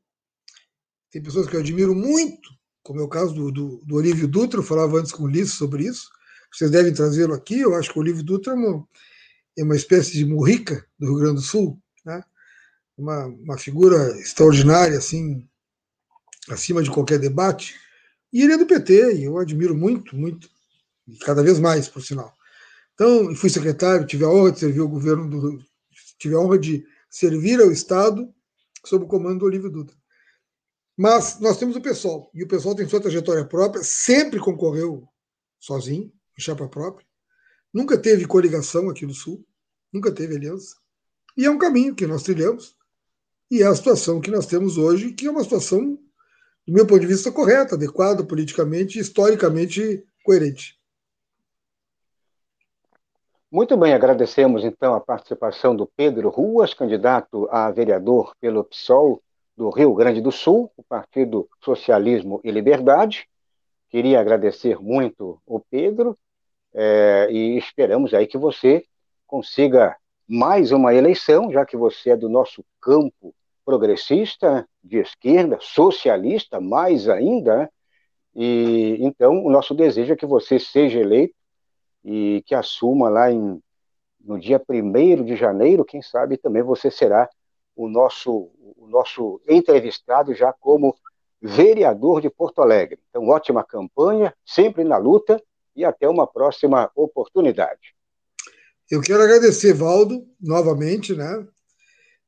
tem pessoas que eu admiro muito, como é o caso do, do, do Olívio Dutra, eu falava antes com o Ulisses sobre isso. Vocês devem trazê-lo aqui. Eu acho que o Olívio Dutra é uma, é uma espécie de murrica do Rio Grande do Sul, né? uma, uma figura extraordinária, assim, acima de qualquer debate. E ele é do PT, e eu admiro muito, muito, e cada vez mais, por sinal. Então, fui secretário, tive a honra de servir o governo do tive a honra de servir ao Estado sob o comando do Olívio Dutra. Mas nós temos o pessoal, e o pessoal tem sua trajetória própria, sempre concorreu sozinho, em chapa própria, nunca teve coligação aqui no Sul, nunca teve aliança, e é um caminho que nós trilhamos, e é a situação que nós temos hoje, que é uma situação, do meu ponto de vista, correta, adequada politicamente, historicamente coerente. Muito bem, agradecemos então a participação do Pedro Ruas, candidato a vereador pelo PSOL do Rio Grande do Sul, o Partido Socialismo e Liberdade. Queria agradecer muito o Pedro é, e esperamos aí que você consiga mais uma eleição, já que você é do nosso campo progressista, de esquerda, socialista, mais ainda. Né? E então o nosso desejo é que você seja eleito e que assuma lá em, no dia 1 de janeiro, quem sabe também você será o nosso, o nosso entrevistado já como vereador de Porto Alegre. Então, ótima campanha, sempre na luta e até uma próxima oportunidade. Eu quero agradecer, Valdo, novamente, né?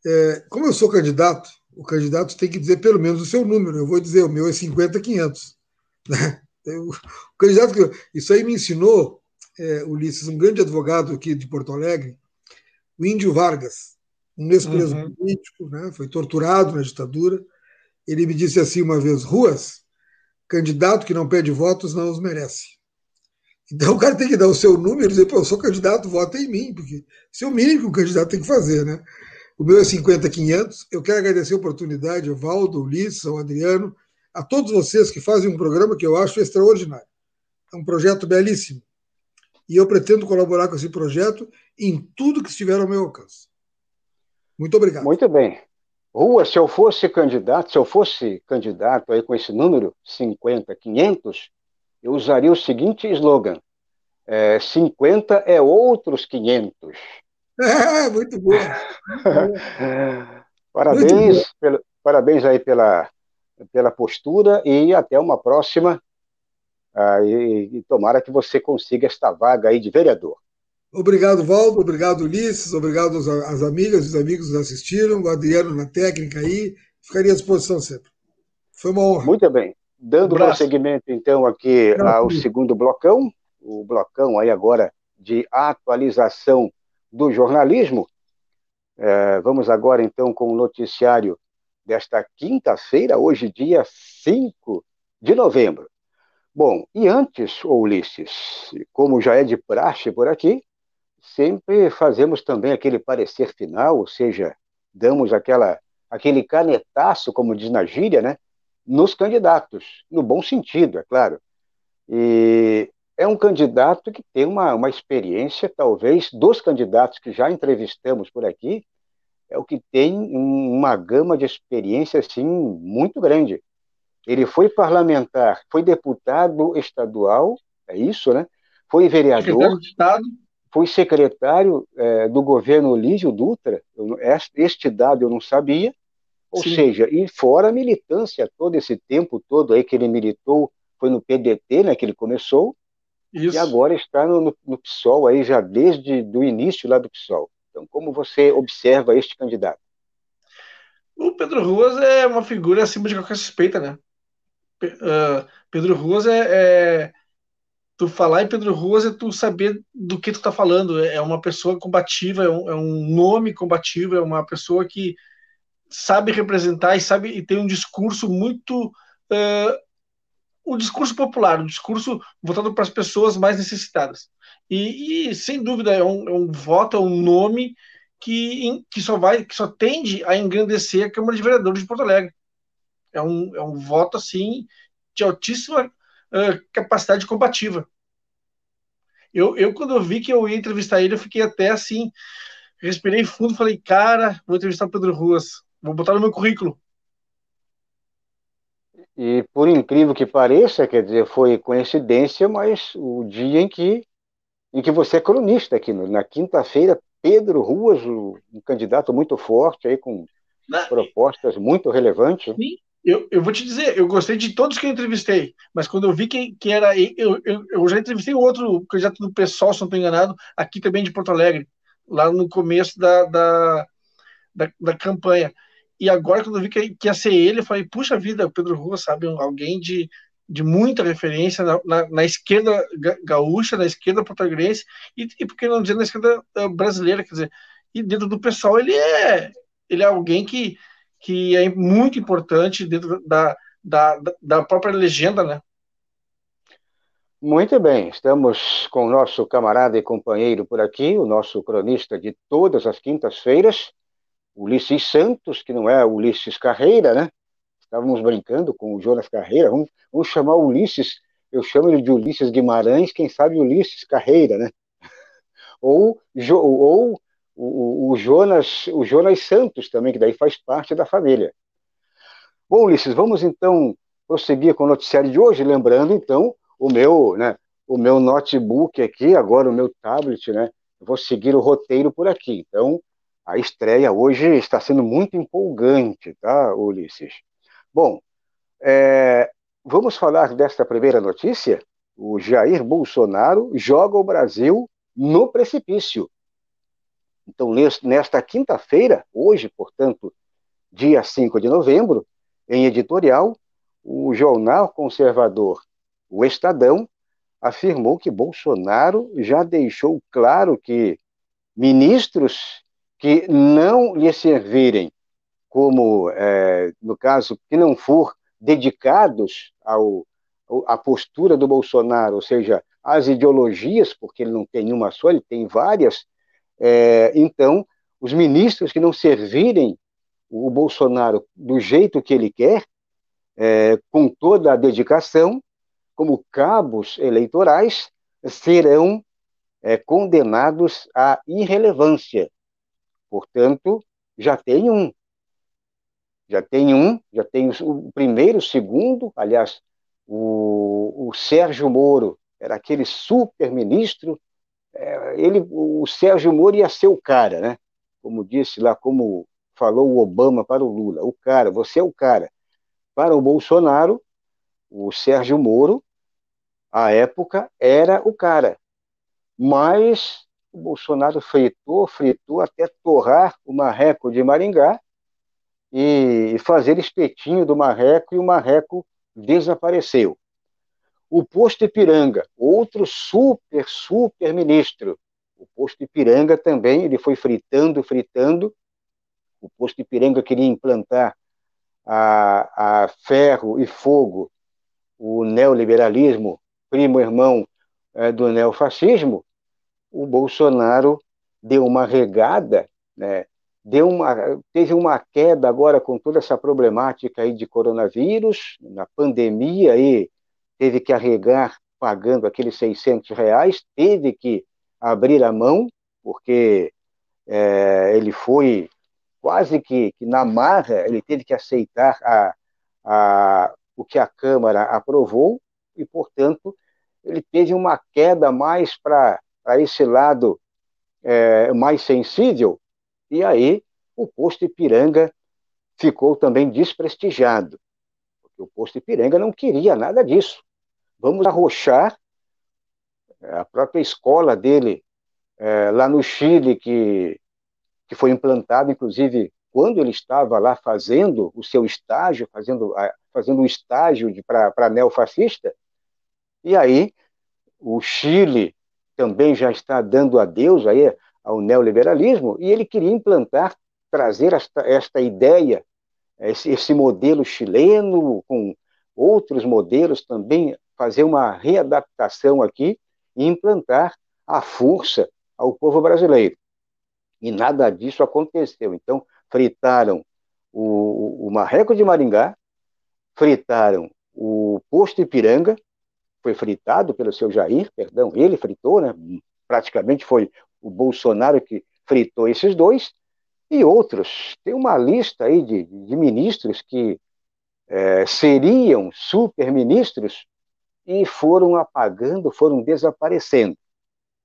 É, como eu sou candidato, o candidato tem que dizer pelo menos o seu número. Eu vou dizer, o meu é 50,500. Né? o candidato, isso aí me ensinou, é, Ulisses, um grande advogado aqui de Porto Alegre, o Índio Vargas, um ex-preso uhum. político, né? foi torturado na ditadura. Ele me disse assim uma vez: Ruas, candidato que não pede votos não os merece. Então o cara tem que dar o seu número e dizer, pô, eu sou candidato, vota em mim, porque isso é o mínimo que o candidato tem que fazer, né? O meu é 50,500. Eu quero agradecer a oportunidade ao Valdo, ao Ulisses, ao Adriano, a todos vocês que fazem um programa que eu acho extraordinário. É um projeto belíssimo. E eu pretendo colaborar com esse projeto em tudo que estiver ao meu alcance. Muito obrigado. Muito bem. Rua, se eu fosse candidato, se eu fosse candidato aí com esse número 50,500, eu usaria o seguinte slogan: é, 50 é outros 500. É, muito bom. parabéns, muito pelo, parabéns aí pela, pela postura e até uma próxima. Ah, e, e tomara que você consiga esta vaga aí de vereador. Obrigado, Valdo. Obrigado, Ulisses. Obrigado às, às amigas e os amigos que assistiram. O Adriano na técnica aí. Ficaria à disposição sempre. Foi uma honra. Muito bem. Dando um prosseguimento, então, aqui ao segundo blocão, o blocão aí agora de atualização do jornalismo. É, vamos agora, então, com o noticiário desta quinta-feira, hoje, dia 5 de novembro. Bom, e antes, Ulisses, como já é de praxe por aqui, sempre fazemos também aquele parecer final, ou seja, damos aquela, aquele canetaço, como diz na gíria, né, nos candidatos, no bom sentido, é claro. E é um candidato que tem uma, uma experiência, talvez, dos candidatos que já entrevistamos por aqui, é o que tem uma gama de experiência assim, muito grande. Ele foi parlamentar, foi deputado estadual, é isso, né? Foi vereador, foi secretário é, do governo Lísio Dutra, eu, este dado eu não sabia, ou Sim. seja, e fora a militância, todo esse tempo todo aí que ele militou, foi no PDT, né, que ele começou, Isso. e agora está no, no, no PSOL aí já desde o início lá do PSOL. Então, como você observa este candidato? O Pedro Ruas é uma figura acima de qualquer suspeita, né? Uh, Pedro Ruas é, é, tu falar em Pedro Ruas é tu saber do que tu tá falando. É uma pessoa combativa, é um, é um nome combativo, é uma pessoa que sabe representar e sabe e tem um discurso muito uh, um discurso popular, um discurso voltado para as pessoas mais necessitadas. E, e sem dúvida é um, é um, voto, é um nome que, que só vai, que só tende a engrandecer a Câmara de Vereadores de Porto Alegre. É um, é um voto assim de altíssima uh, capacidade combativa. Eu, eu, quando eu vi que eu ia entrevistar ele, eu fiquei até assim, respirei fundo, falei, cara, vou entrevistar o Pedro Ruas, vou botar no meu currículo. E por incrível que pareça, quer dizer, foi coincidência, mas o dia em que em que você é cronista aqui, na quinta-feira, Pedro Ruas, um candidato muito forte aí com Na... propostas muito relevantes. Sim, eu, eu vou te dizer, eu gostei de todos que eu entrevistei, mas quando eu vi que, que era. Eu, eu, eu já entrevistei outro candidato do PSOL, se não estou enganado, aqui também de Porto Alegre, lá no começo da, da, da, da campanha. E agora, quando eu vi que, que ia ser ele, eu falei, puxa vida, o Pedro Rua, sabe, alguém de, de muita referência na, na, na esquerda gaúcha, na esquerda portuguesa e, e por que não dizer na esquerda eh, brasileira, quer dizer, e dentro do pessoal ele é, ele é alguém que, que é muito importante dentro da, da, da própria legenda, né? Muito bem, estamos com o nosso camarada e companheiro por aqui, o nosso cronista de todas as quintas-feiras, Ulisses Santos, que não é Ulisses Carreira, né? Estávamos brincando com o Jonas Carreira, vamos, vamos chamar Ulisses, eu chamo ele de Ulisses Guimarães, quem sabe Ulisses Carreira, né? Ou, ou o, o, Jonas, o Jonas Santos também, que daí faz parte da família. Bom, Ulisses, vamos então prosseguir com o noticiário de hoje, lembrando então o meu, né, o meu notebook aqui, agora o meu tablet, né? Vou seguir o roteiro por aqui. Então, a estreia hoje está sendo muito empolgante, tá, Ulisses? Bom, é, vamos falar desta primeira notícia? O Jair Bolsonaro joga o Brasil no precipício. Então, nesta quinta-feira, hoje, portanto, dia 5 de novembro, em editorial, o jornal conservador O Estadão afirmou que Bolsonaro já deixou claro que ministros que não lhe servirem como, é, no caso, que não for dedicados ao, à postura do Bolsonaro, ou seja, às ideologias, porque ele não tem uma só, ele tem várias, é, então, os ministros que não servirem o Bolsonaro do jeito que ele quer, é, com toda a dedicação, como cabos eleitorais, serão é, condenados à irrelevância. Portanto, já tem um. Já tem um, já tem o primeiro, o segundo, aliás, o, o Sérgio Moro era aquele super ministro é, ele, o Sérgio Moro ia ser o cara, né? Como disse lá, como falou o Obama para o Lula, o cara, você é o cara. Para o Bolsonaro, o Sérgio Moro, à época, era o cara. Mas o Bolsonaro fritou, fritou até torrar o marreco de Maringá e fazer espetinho do marreco e o marreco desapareceu. O posto Ipiranga, outro super, super ministro. O posto Ipiranga também, ele foi fritando, fritando. O posto Ipiranga queria implantar a, a ferro e fogo o neoliberalismo, primo irmão é, do neofascismo. O Bolsonaro deu uma regada, né? deu uma, teve uma queda agora com toda essa problemática aí de coronavírus, na pandemia aí teve que arregar pagando aqueles 600 reais, teve que abrir a mão, porque é, ele foi quase que, que, na marra, ele teve que aceitar a, a, o que a Câmara aprovou, e, portanto, ele teve uma queda mais para esse lado é, mais sensível, e aí o posto Ipiranga ficou também desprestigiado, porque o posto Ipiranga não queria nada disso. Vamos arrochar a própria escola dele é, lá no Chile, que, que foi implantado, inclusive, quando ele estava lá fazendo o seu estágio, fazendo, fazendo um estágio para neofascista, e aí o Chile também já está dando adeus aí ao neoliberalismo, e ele queria implantar, trazer esta, esta ideia, esse, esse modelo chileno, com outros modelos também fazer uma readaptação aqui e implantar a força ao povo brasileiro. E nada disso aconteceu. Então, fritaram o, o Marreco de Maringá, fritaram o posto Ipiranga, foi fritado pelo seu Jair, perdão, ele fritou, né? praticamente foi o Bolsonaro que fritou esses dois, e outros. Tem uma lista aí de, de ministros que é, seriam super-ministros e foram apagando, foram desaparecendo.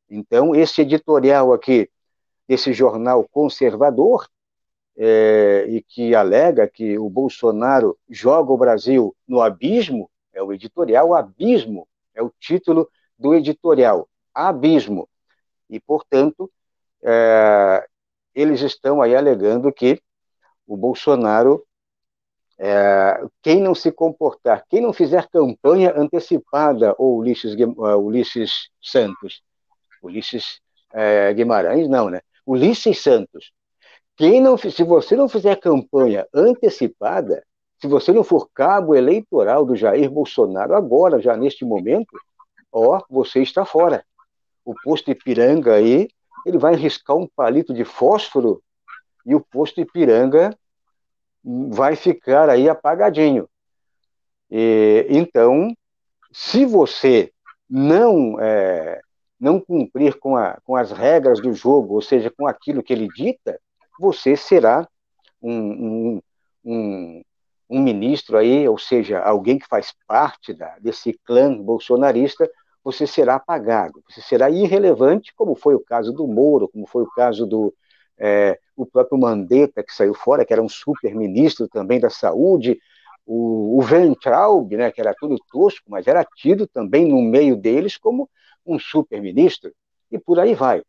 Então, esse editorial aqui, desse jornal conservador, é, e que alega que o Bolsonaro joga o Brasil no abismo, é o editorial Abismo, é o título do editorial, Abismo. E, portanto, é, eles estão aí alegando que o Bolsonaro é, quem não se comportar, quem não fizer campanha antecipada, ou Ulisses, uh, Ulisses Santos, Ulisses é, Guimarães, não, né? Ulisses Santos. Quem não, se você não fizer campanha antecipada, se você não for cabo eleitoral do Jair Bolsonaro agora, já neste momento, ó, você está fora. O posto Ipiranga aí, ele vai riscar um palito de fósforo e o posto Ipiranga vai ficar aí apagadinho. E, então, se você não é, não cumprir com, a, com as regras do jogo, ou seja, com aquilo que ele dita, você será um, um, um, um ministro aí, ou seja, alguém que faz parte da, desse clã bolsonarista, você será apagado, você será irrelevante, como foi o caso do Moro, como foi o caso do é, o próprio Mandetta, que saiu fora, que era um super-ministro também da saúde, o, o Ventraub, né, que era tudo tosco, mas era tido também no meio deles como um super-ministro, e por aí vai.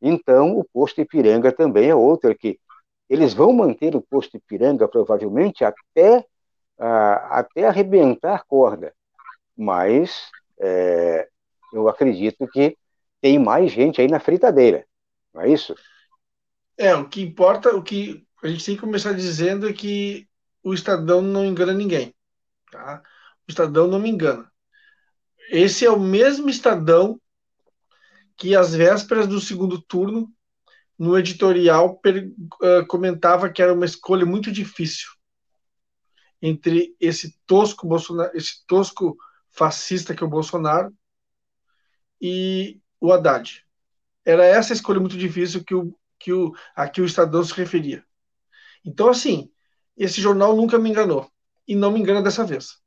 Então, o posto Ipiranga também é outro que eles vão manter o posto Ipiranga provavelmente até, até arrebentar corda, mas é, eu acredito que tem mais gente aí na fritadeira, não é isso? É, o que importa, o que a gente tem que começar dizendo é que o Estadão não engana ninguém. Tá? O Estadão não me engana. Esse é o mesmo Estadão que, às vésperas do segundo turno, no editorial, per, uh, comentava que era uma escolha muito difícil entre esse tosco Bolsonaro, esse tosco fascista que é o Bolsonaro e o Haddad. Era essa escolha muito difícil que o, que o, a que o Estadão se referia. Então, assim, esse jornal nunca me enganou. E não me engana dessa vez.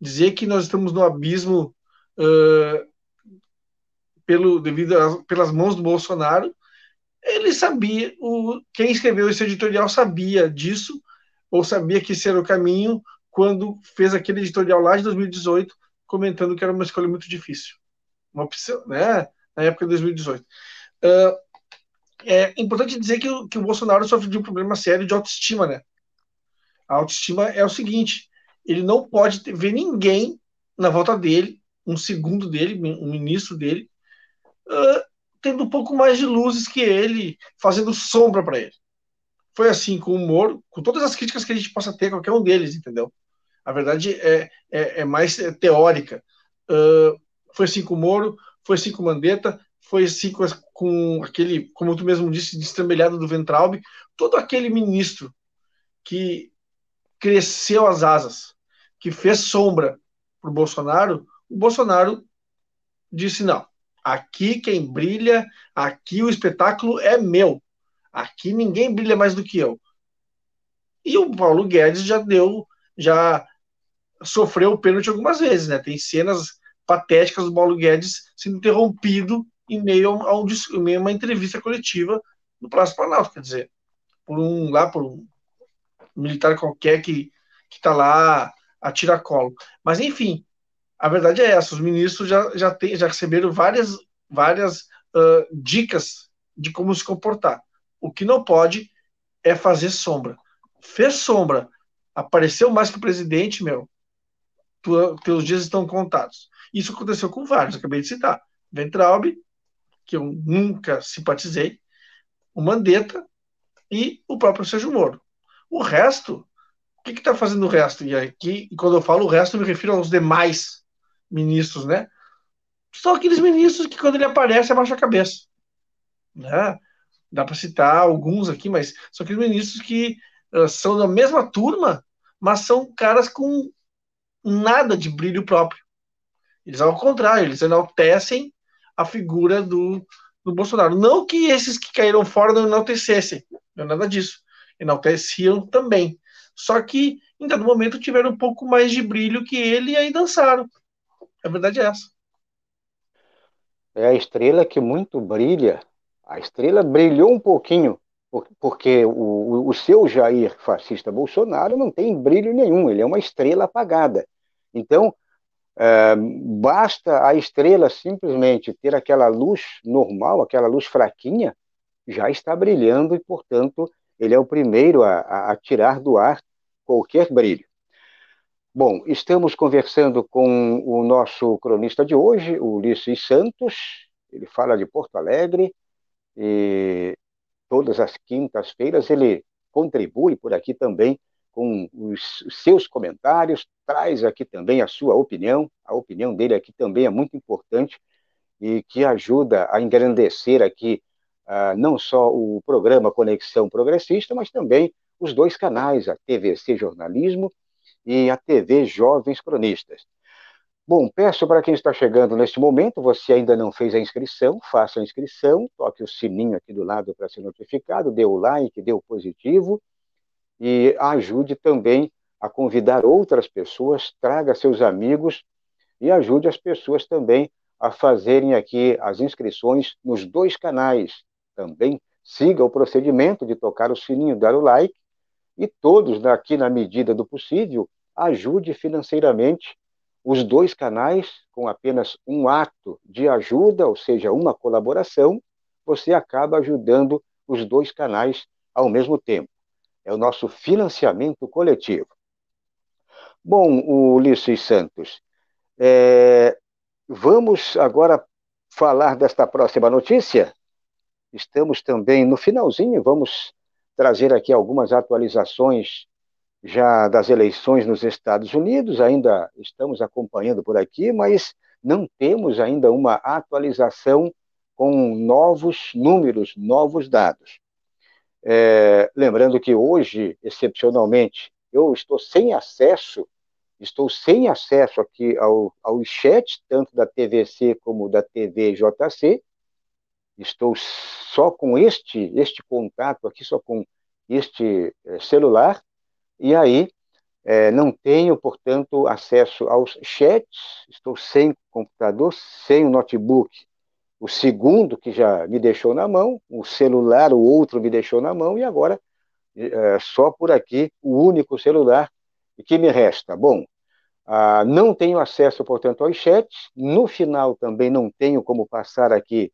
Dizer que nós estamos no abismo uh, pelo, devido a, pelas mãos do Bolsonaro, ele sabia, o, quem escreveu esse editorial sabia disso, ou sabia que esse era o caminho, quando fez aquele editorial lá de 2018, comentando que era uma escolha muito difícil. Uma opção, né? Na época de 2018. Uh, é importante dizer que, que o Bolsonaro sofre de um problema sério de autoestima, né? A autoestima é o seguinte: ele não pode ver ninguém na volta dele, um segundo dele, um ministro dele, uh, tendo um pouco mais de luzes que ele, fazendo sombra para ele. Foi assim com o Moro, com todas as críticas que a gente possa ter, qualquer um deles, entendeu? A verdade é, é, é mais teórica. Uh, foi assim com o Moro, foi assim com o Mandetta, foi assim com, com aquele, como tu mesmo disse, destrambelhado do Ventralbe, todo aquele ministro que cresceu as asas, que fez sombra para o Bolsonaro, o Bolsonaro disse: não, aqui quem brilha, aqui o espetáculo é meu, aqui ninguém brilha mais do que eu. E o Paulo Guedes já deu, já sofreu o pênalti algumas vezes, né? Tem cenas patéticas do Paulo Guedes sendo interrompido em meio a, um, em meio a uma entrevista coletiva no Praça Planalto, quer dizer, por um lá por um militar qualquer que que está lá a tiracolo. Mas enfim, a verdade é essa: os ministros já já, tem, já receberam várias várias uh, dicas de como se comportar. O que não pode é fazer sombra. Fez sombra, apareceu mais que o presidente, meu, teus dias estão contados. Isso aconteceu com vários, acabei de citar. Ventralbe, que eu nunca simpatizei, o Mandetta e o próprio Sérgio Moro. O resto, o que está fazendo o resto? E aqui, quando eu falo o resto, eu me refiro aos demais ministros, né? São aqueles ministros que, quando ele aparece, abaixa a cabeça. Né? Dá para citar alguns aqui, mas são aqueles ministros que uh, são da mesma turma, mas são caras com nada de brilho próprio. Eles, ao contrário, eles enaltecem a figura do, do Bolsonaro. Não que esses que caíram fora não enaltecessem, não é nada disso. Enalteciam também. Só que, em dado momento, tiveram um pouco mais de brilho que ele e aí dançaram. A verdade é essa. É a estrela que muito brilha. A estrela brilhou um pouquinho, porque o, o seu Jair fascista Bolsonaro não tem brilho nenhum, ele é uma estrela apagada. Então, basta a estrela simplesmente ter aquela luz normal, aquela luz fraquinha, já está brilhando e, portanto, ele é o primeiro a, a tirar do ar qualquer brilho. Bom, estamos conversando com o nosso cronista de hoje, Ulisses Santos. Ele fala de Porto Alegre e todas as quintas-feiras ele contribui por aqui também com os seus comentários, traz aqui também a sua opinião. A opinião dele aqui também é muito importante e que ajuda a engrandecer aqui ah, não só o programa Conexão Progressista, mas também os dois canais, a TVC Jornalismo e a TV Jovens Cronistas. Bom, peço para quem está chegando neste momento, você ainda não fez a inscrição, faça a inscrição, toque o sininho aqui do lado para ser notificado, dê o like, dê o positivo e ajude também a convidar outras pessoas, traga seus amigos e ajude as pessoas também a fazerem aqui as inscrições nos dois canais. Também siga o procedimento de tocar o sininho, dar o like e todos, aqui na medida do possível, ajude financeiramente os dois canais, com apenas um ato de ajuda, ou seja, uma colaboração, você acaba ajudando os dois canais ao mesmo tempo. É o nosso financiamento coletivo. Bom, Ulisses Santos, é, vamos agora falar desta próxima notícia. Estamos também no finalzinho, vamos trazer aqui algumas atualizações já das eleições nos Estados Unidos, ainda estamos acompanhando por aqui, mas não temos ainda uma atualização com novos números, novos dados. É, lembrando que hoje, excepcionalmente, eu estou sem acesso, estou sem acesso aqui ao, ao chat, tanto da TVC como da TVJC, estou só com este, este contato aqui, só com este é, celular, e aí é, não tenho, portanto, acesso aos chats, estou sem computador, sem o notebook. O segundo que já me deixou na mão, o celular, o outro me deixou na mão, e agora é, só por aqui o único celular que me resta. Bom, ah, não tenho acesso, portanto, aos chats. No final também não tenho como passar aqui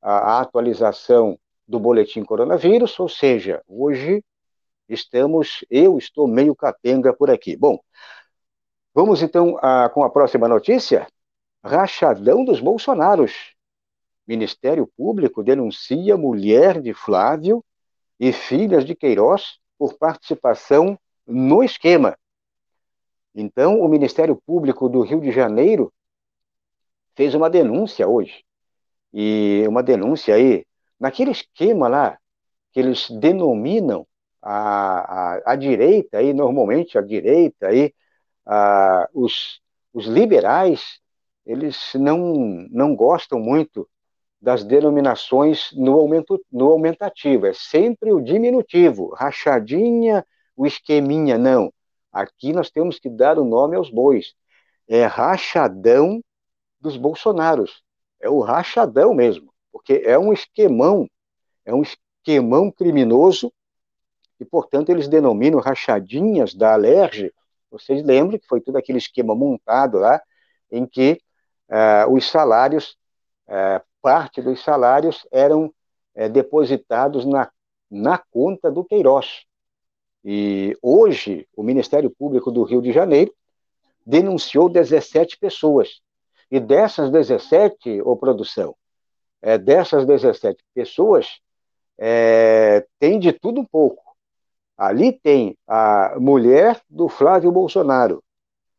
a, a atualização do boletim coronavírus, ou seja, hoje estamos, eu estou meio capenga por aqui. Bom, vamos então a, com a próxima notícia. Rachadão dos Bolsonaros. Ministério Público denuncia mulher de Flávio e filhas de Queiroz por participação no esquema. Então, o Ministério Público do Rio de Janeiro fez uma denúncia hoje. E uma denúncia aí, naquele esquema lá, que eles denominam a, a, a direita, aí, normalmente a direita, aí, a, os, os liberais, eles não, não gostam muito das denominações no, aumento, no aumentativo, é sempre o diminutivo, rachadinha, o esqueminha, não. Aqui nós temos que dar o nome aos bois. É rachadão dos bolsonaros. É o rachadão mesmo, porque é um esquemão, é um esquemão criminoso e, portanto, eles denominam rachadinhas da Alerj. Vocês lembram que foi todo aquele esquema montado lá, em que uh, os salários, parte dos salários eram uh, depositados na, na conta do Queiroz. E hoje, o Ministério Público do Rio de Janeiro denunciou 17 pessoas. E dessas 17, ô produção, é, dessas 17 pessoas, é, tem de tudo um pouco. Ali tem a mulher do Flávio Bolsonaro,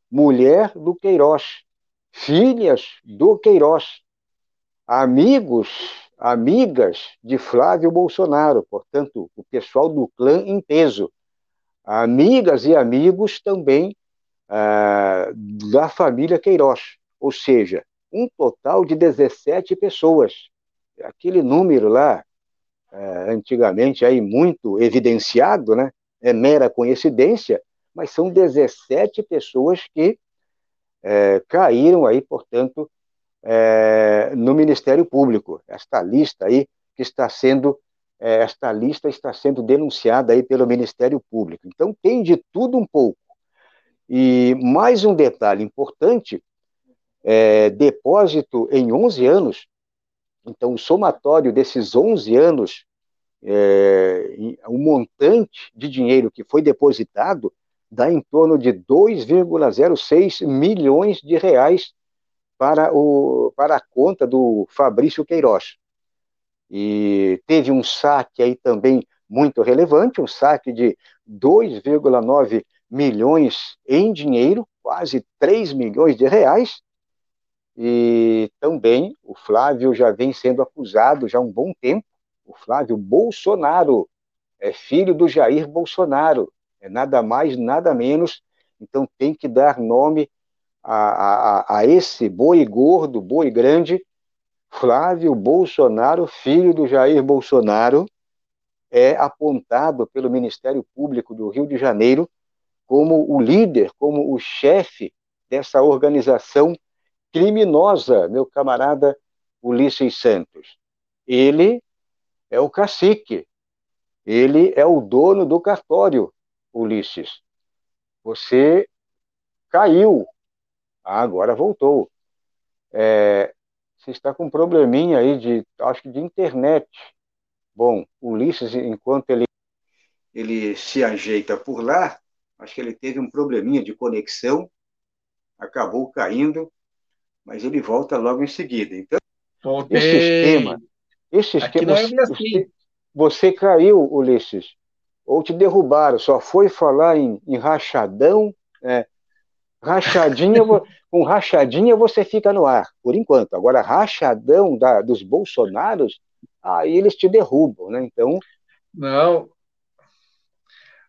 mulher do Queiroz, filhas do Queiroz, amigos, amigas de Flávio Bolsonaro, portanto, o pessoal do clã em peso, amigas e amigos também ah, da família Queiroz, ou seja, um total de 17 pessoas. Aquele número lá, é, antigamente aí muito evidenciado, né? É mera coincidência, mas são 17 pessoas que é, caíram aí, portanto, é, no Ministério Público. Esta lista aí que está sendo é, esta lista está sendo denunciada aí pelo Ministério Público. Então tem de tudo um pouco. E mais um detalhe importante, é, depósito em 11 anos então, o somatório desses 11 anos, é, o montante de dinheiro que foi depositado dá em torno de 2,06 milhões de reais para, o, para a conta do Fabrício Queiroz. E teve um saque aí também muito relevante, um saque de 2,9 milhões em dinheiro, quase 3 milhões de reais, e também o Flávio já vem sendo acusado já há um bom tempo, o o Flávio Bolsonaro, é filho do Jair Bolsonaro, é nada mais, nada menos. Então tem que dar nome a, a, a esse boi gordo, boi grande, Flávio Bolsonaro, filho do Jair Bolsonaro, é apontado pelo Ministério Público do Rio de Janeiro como o líder, como o chefe dessa organização criminosa, meu camarada Ulisses Santos. Ele é o cacique, ele é o dono do cartório, Ulisses. Você caiu, ah, agora voltou. É, você está com um probleminha aí de, acho que de internet. Bom, Ulisses, enquanto ele, ele se ajeita por lá, acho que ele teve um probleminha de conexão, acabou caindo, mas ele volta logo em seguida. Então, Voltei. esse esquema, esse esquema, é você, assim. você caiu, Ulisses, ou te derrubaram, só foi falar em, em rachadão, é, rachadinha, com rachadinha você fica no ar, por enquanto. Agora, rachadão da, dos Bolsonaros, aí eles te derrubam, né? Então. Não.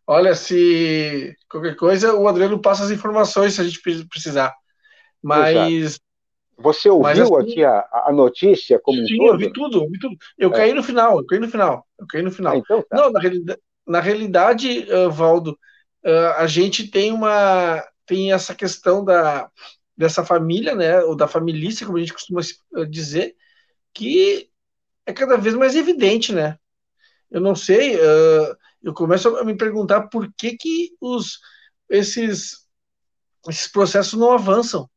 Olha, se qualquer coisa, o Adriano passa as informações se a gente precisar. Mas. Exato. Você ouviu assim, aqui a, a, notícia como sim, um todo? eu vi tudo, eu vi tudo. Eu é. caí no final, eu caí no final, eu caí no final. Ah, então tá. Não, na, realidade, na realidade, uh, Valdo, uh, a gente tem uma tem essa questão da dessa família, né, ou da família, como a gente costuma dizer, que é cada vez mais evidente, né? Eu não sei, uh, eu começo a me perguntar por que que os esses esses processos não avançam.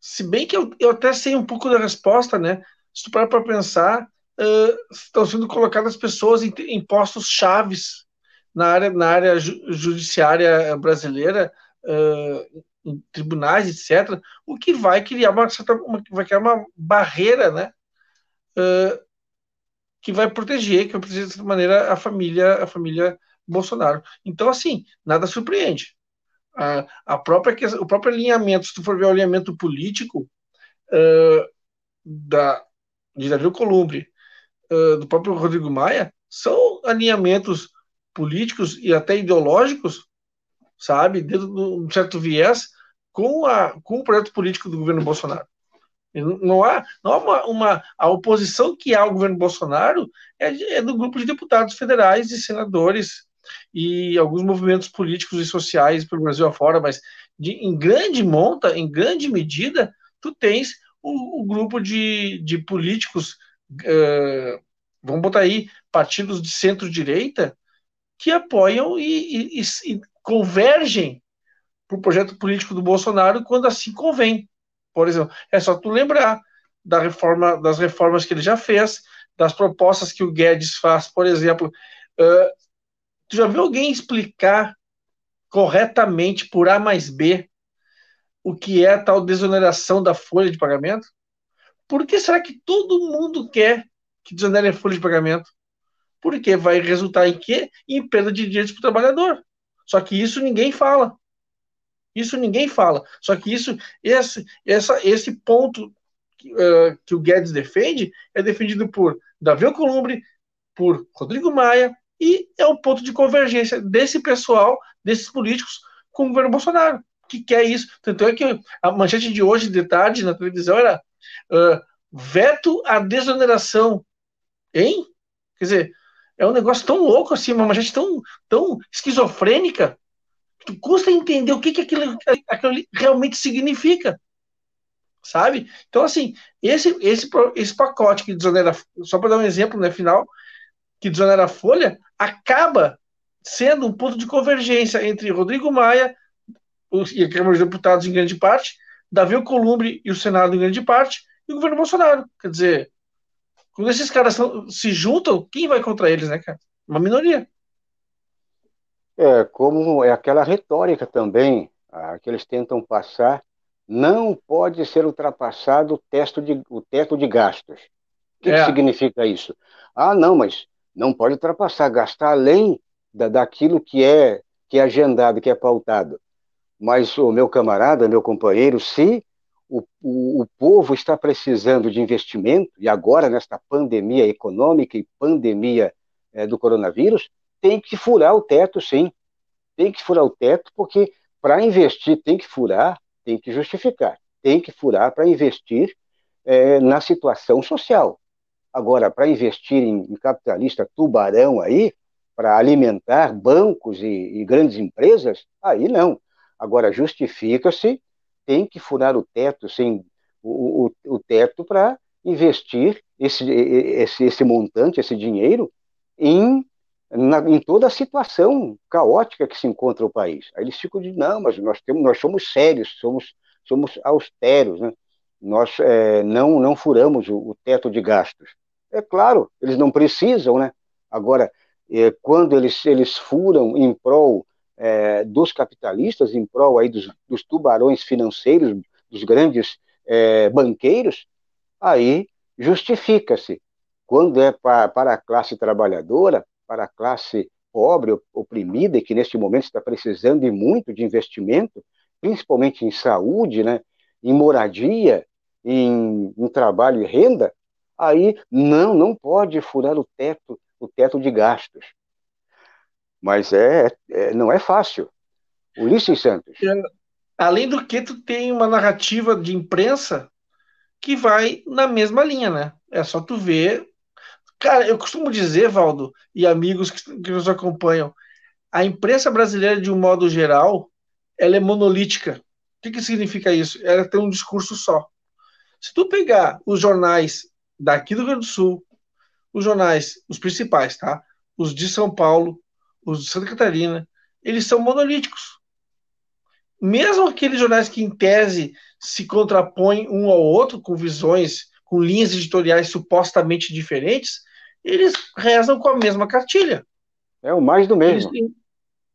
Se bem que eu, eu até sei um pouco da resposta, né? Se tu parar para pensar, uh, estão sendo colocadas pessoas em, em postos chaves na área, na área judiciária brasileira, uh, em tribunais, etc., o que vai criar uma, uma vai criar uma barreira, né? Uh, que vai proteger, que vai proteger de certa maneira a família, a família Bolsonaro. Então, assim, nada surpreende. A, a própria, o próprio alinhamento, se tu for ver o alinhamento político uh, da, de Davi Columbre, uh, do próprio Rodrigo Maia, são alinhamentos políticos e até ideológicos, sabe, dentro de um certo viés, com, a, com o projeto político do governo Bolsonaro. Não há, não há uma, uma, A oposição que há ao governo Bolsonaro é, é do grupo de deputados federais e senadores e alguns movimentos políticos e sociais pelo Brasil afora, mas de, em grande monta, em grande medida, tu tens o, o grupo de, de políticos, uh, vamos botar aí, partidos de centro-direita, que apoiam e, e, e convergem para o projeto político do Bolsonaro quando assim convém. Por exemplo, é só tu lembrar da reforma, das reformas que ele já fez, das propostas que o Guedes faz, por exemplo. Uh, tu já viu alguém explicar corretamente por A mais B o que é a tal desoneração da folha de pagamento? Por que será que todo mundo quer que desonere a folha de pagamento? Porque vai resultar em quê? Em perda de direitos para o trabalhador. Só que isso ninguém fala. Isso ninguém fala. Só que isso, esse, essa, esse ponto que, uh, que o Guedes defende é defendido por Davi Alcolumbre, por Rodrigo Maia, e é o ponto de convergência desse pessoal, desses políticos, com o governo Bolsonaro, que quer isso. Tanto é que a manchete de hoje, de tarde, na televisão, era uh, veto à desoneração. Hein? Quer dizer, é um negócio tão louco assim, uma manchete tão, tão esquizofrênica, tu custa entender o que, que aquilo, aquilo realmente significa. Sabe? Então, assim, esse, esse, esse pacote que desonera, só para dar um exemplo, né, final, que desonera a folha, acaba sendo um ponto de convergência entre Rodrigo Maia os, e a Câmara dos Deputados em grande parte, Davi Alcolumbre e o Senado em grande parte, e o governo Bolsonaro. Quer dizer, quando esses caras são, se juntam, quem vai contra eles, né, cara? Uma minoria. É, como é aquela retórica também a, que eles tentam passar, não pode ser ultrapassado o teto de, o teto de gastos. O que, é. que significa isso? Ah, não, mas não pode ultrapassar, gastar além da, daquilo que é, que é agendado, que é pautado. Mas o meu camarada, meu companheiro, se o, o, o povo está precisando de investimento, e agora nesta pandemia econômica e pandemia é, do coronavírus, tem que furar o teto, sim. Tem que furar o teto, porque para investir tem que furar, tem que justificar. Tem que furar para investir é, na situação social. Agora, para investir em, em, capitalista tubarão aí, para alimentar bancos e, e grandes empresas, aí não. Agora, justifica-se, tem que furar o teto, sim, o, o, o teto para investir esse, esse, esse montante, esse dinheiro, em, na, em toda a situação caótica que se encontra o país. Aí eles ficam de, não, mas nós, temos, nós somos sérios, somos, somos austeros, né? nós é, não, não furamos o, o, teto de gastos. É claro, eles não precisam, né? Agora, é, quando eles, eles furam em prol é, dos capitalistas, em prol aí dos, dos tubarões financeiros, dos grandes é, banqueiros, aí justifica-se. Quando é para, para a classe trabalhadora, para a classe pobre, oprimida, e que neste momento está precisando de muito de investimento, principalmente em saúde, né, em moradia, em, em trabalho e renda, aí não, não pode furar o teto, o teto de gastos. Mas é, é não é fácil. Ulisses Santos. Além do que, tu tem uma narrativa de imprensa que vai na mesma linha, né? É só tu ver. Cara, eu costumo dizer, Valdo, e amigos que, que nos acompanham, a imprensa brasileira, de um modo geral, ela é monolítica. O que, que significa isso? Ela tem um discurso só. Se tu pegar os jornais daqui do Rio Grande do Sul, os jornais, os principais, tá? Os de São Paulo, os de Santa Catarina, eles são monolíticos. Mesmo aqueles jornais que, em tese, se contrapõem um ao outro, com visões, com linhas editoriais supostamente diferentes, eles rezam com a mesma cartilha. É o mais do mesmo. Têm,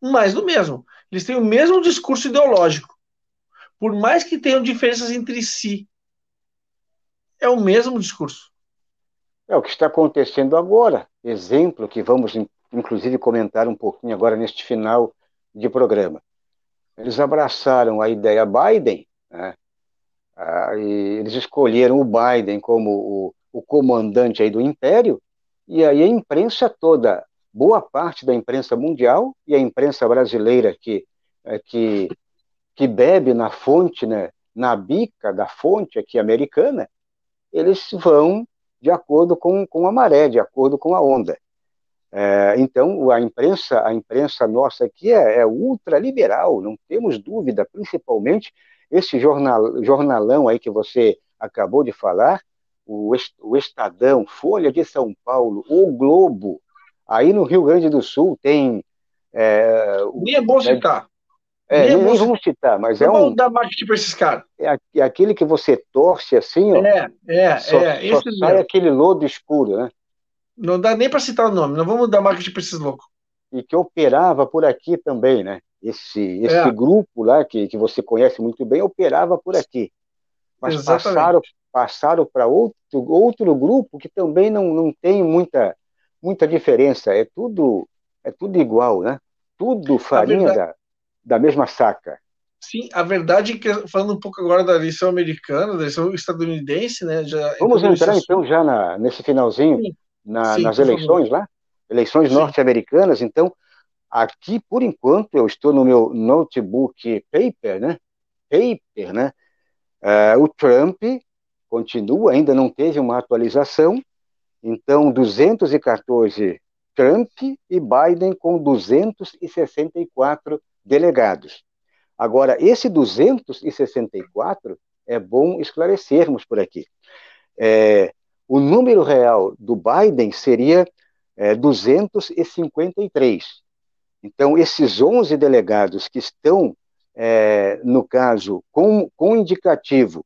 mais do mesmo. Eles têm o mesmo discurso ideológico. Por mais que tenham diferenças entre si, é o mesmo discurso. É o que está acontecendo agora. Exemplo que vamos, inclusive, comentar um pouquinho agora neste final de programa. Eles abraçaram a ideia Biden, né? ah, e eles escolheram o Biden como o, o comandante aí do império, e aí a imprensa toda, boa parte da imprensa mundial e a imprensa brasileira que, é, que, que bebe na fonte, né, na bica da fonte aqui americana, eles vão de acordo com, com a maré, de acordo com a onda. É, então, a imprensa, a imprensa nossa aqui é, é ultraliberal, não temos dúvida, principalmente esse jornal, jornalão aí que você acabou de falar, o, o Estadão, Folha de São Paulo, o Globo, aí no Rio Grande do Sul tem... É, Nem é bom citar. É, nem, nem vamos citar, mas é um. dar marketing para esses caras. É, é, aquele que você torce assim, ó. É, é, só, é. Só sai mesmo. aquele lodo escuro, né? Não dá nem para citar o nome, não vamos dar marketing para esses loucos. E que operava por aqui também, né? Esse, esse é. grupo lá, que, que você conhece muito bem, operava por aqui. Mas Exatamente. passaram passaram para outro, outro grupo que também não, não tem muita, muita diferença. É tudo, é tudo igual, né? Tudo farinha verdade... da da mesma saca. Sim, a verdade é que, falando um pouco agora da eleição americana, da eleição estadunidense, né? Já Vamos entrar então já na, nesse finalzinho, na, Sim, nas eleições lá, eleições norte-americanas. Então, aqui, por enquanto, eu estou no meu notebook paper, né? Paper, né? Uh, o Trump continua, ainda não teve uma atualização, então 214 Trump e Biden com 264 delegados. Agora, esse 264 é bom esclarecermos por aqui. É, o número real do Biden seria é, 253. Então, esses 11 delegados que estão, é, no caso, com, com indicativo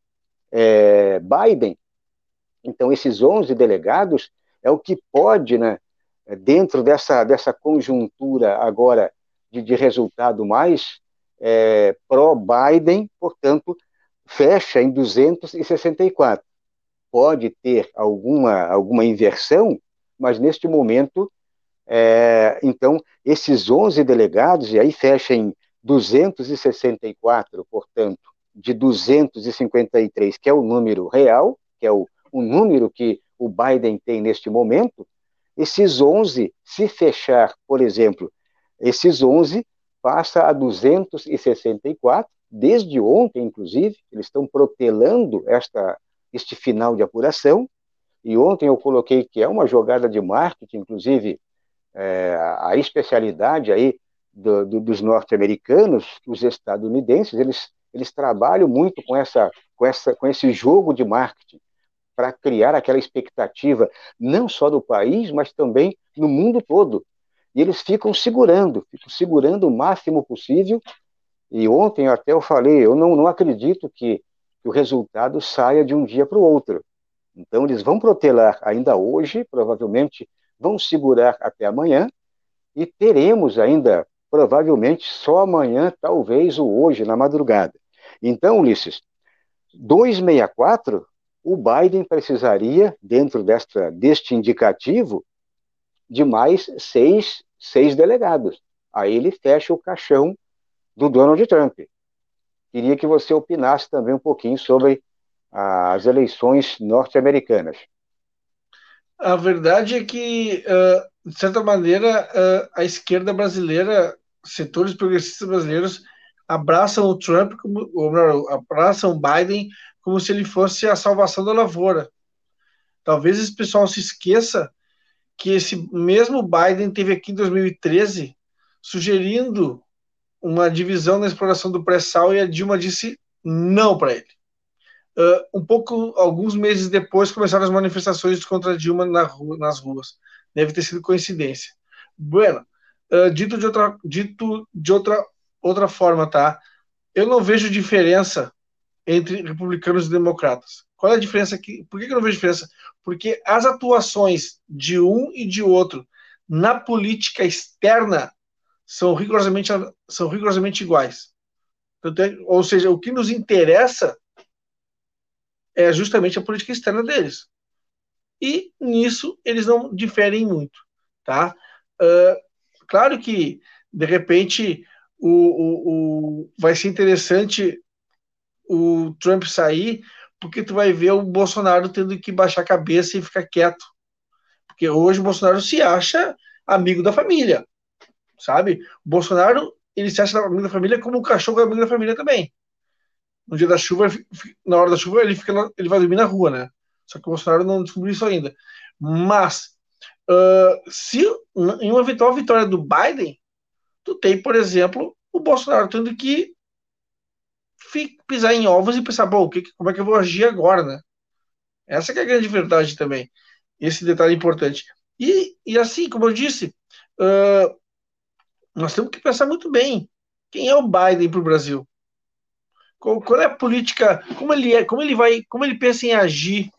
é, Biden, então, esses 11 delegados é o que pode, né, dentro dessa, dessa conjuntura agora de, de resultado mais é, pró-Biden, portanto, fecha em 264. Pode ter alguma, alguma inversão, mas neste momento, é, então, esses 11 delegados, e aí fecha em 264, portanto, de 253, que é o número real, que é o, o número que o Biden tem neste momento, esses 11, se fechar, por exemplo, esses 11 passa a 264, desde ontem, inclusive, eles estão protelando esta, este final de apuração, e ontem eu coloquei que é uma jogada de marketing, inclusive é, a especialidade aí do, do, dos norte-americanos, os estadunidenses, eles, eles trabalham muito com, essa, com, essa, com esse jogo de marketing para criar aquela expectativa, não só do país, mas também no mundo todo. E eles ficam segurando, ficam segurando o máximo possível. E ontem até eu falei, eu não, não acredito que, que o resultado saia de um dia para o outro. Então eles vão protelar ainda hoje, provavelmente vão segurar até amanhã, e teremos ainda, provavelmente, só amanhã, talvez, ou hoje, na madrugada. Então, Ulisses, 264, o Biden precisaria, dentro desta, deste indicativo, de mais seis, seis delegados. Aí ele fecha o caixão do Donald Trump. Queria que você opinasse também um pouquinho sobre as eleições norte-americanas. A verdade é que, uh, de certa maneira, uh, a esquerda brasileira, setores progressistas brasileiros, abraçam o Trump, como, ou melhor, abraçam o Biden como se ele fosse a salvação da lavoura. Talvez esse pessoal se esqueça que esse mesmo Biden teve aqui em 2013 sugerindo uma divisão na exploração do pré-sal e a Dilma disse não para ele. Uh, um pouco, alguns meses depois, começaram as manifestações contra Dilma na rua, nas ruas. Deve ter sido coincidência. Bueno, uh, dito de outra, dito de outra, outra forma, tá? Eu não vejo diferença entre republicanos e democratas. Qual é a diferença aqui? Por que, eu não vejo diferença? Porque as atuações de um e de outro na política externa são rigorosamente, são rigorosamente iguais. É, ou seja, o que nos interessa é justamente a política externa deles. E nisso eles não diferem muito, tá? Uh, claro que de repente o, o, o, vai ser interessante o Trump sair, porque tu vai ver o Bolsonaro tendo que baixar a cabeça e ficar quieto. Porque hoje o Bolsonaro se acha amigo da família, sabe? O Bolsonaro, ele se acha amigo da família como o cachorro é amigo da família também no dia da chuva, na hora da chuva, ele, fica, ele vai dormir na rua, né? Só que o Bolsonaro não descobriu isso ainda. Mas, uh, se em uma eventual vitória do Biden, tu tem, por exemplo, o Bolsonaro tendo que pisar em ovos e pensar, bom, que, como é que eu vou agir agora, né? Essa é a grande verdade também. Esse detalhe importante. E, e assim, como eu disse, uh, nós temos que pensar muito bem quem é o Biden para o Brasil. Qual, qual, é a política, como ele é, como ele vai, como ele pensa em agir,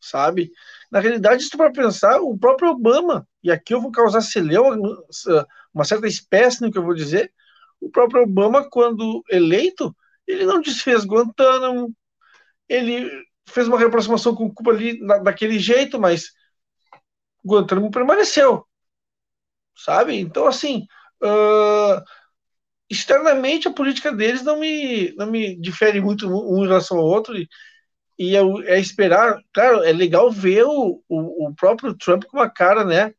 sabe? Na realidade, tu para pensar, o próprio Obama, e aqui eu vou causar celeuma, uma certa espécie no que eu vou dizer, o próprio Obama, quando eleito, ele não desfez Guantánamo, ele fez uma reaproximação com Cuba ali na, daquele jeito, mas Guantánamo permaneceu, sabe? Então, assim, uh, externamente a política deles não me, não me difere muito um em relação ao outro. E, e é, é, esperar, claro, é legal ver o, o, o, próprio Trump com uma cara, né?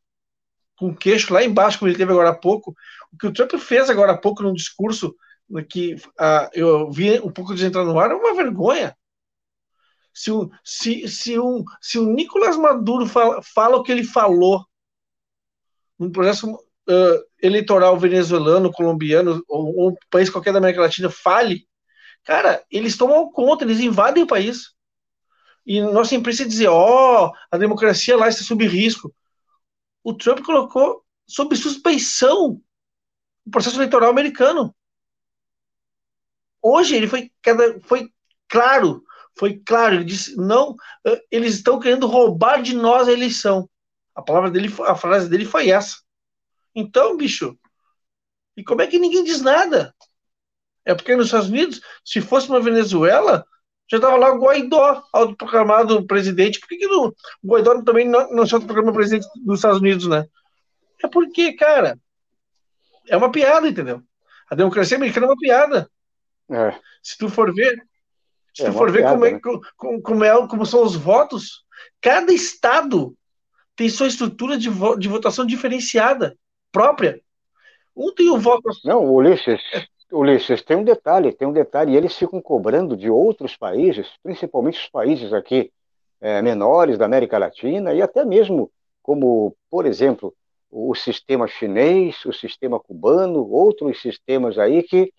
Com o queixo lá embaixo, como ele teve agora há pouco. O que o Trump fez agora há pouco num discurso que uh, eu vi um pouco de entrar no ar é uma vergonha. Se o, se, se, um, se o Nicolás Maduro fala, fala o que ele falou num processo uh, eleitoral venezuelano, colombiano, ou, um país qualquer da América Latina fale, cara, eles tomam conta, eles invadem o país. E nossa imprensa dizer, ó, oh, a democracia lá está sob risco. O Trump colocou sob suspeição o processo eleitoral americano. Hoje ele foi, foi claro, foi claro, ele disse, não, eles estão querendo roubar de nós a eleição. A palavra dele, a frase dele foi essa. Então, bicho, e como é que ninguém diz nada? É porque nos Estados Unidos, se fosse uma Venezuela, já estava lá o Guaidó, autoproclamado presidente. Por que, que no, o Guaidó também não, não se autoproclama presidente dos Estados Unidos, né? É porque, cara, é uma piada, entendeu? A democracia americana é uma piada. É. Se tu for ver, Se é tu for ver piada, como, é, né? como, como, é, como são os votos, cada estado tem sua estrutura de, vo, de votação diferenciada, própria. Um tem o voto. Não, Ulisses, Ulisses, tem um detalhe, tem um detalhe, e eles ficam cobrando de outros países, principalmente os países aqui é, menores da América Latina, e até mesmo como, por exemplo, o sistema chinês, o sistema cubano, outros sistemas aí que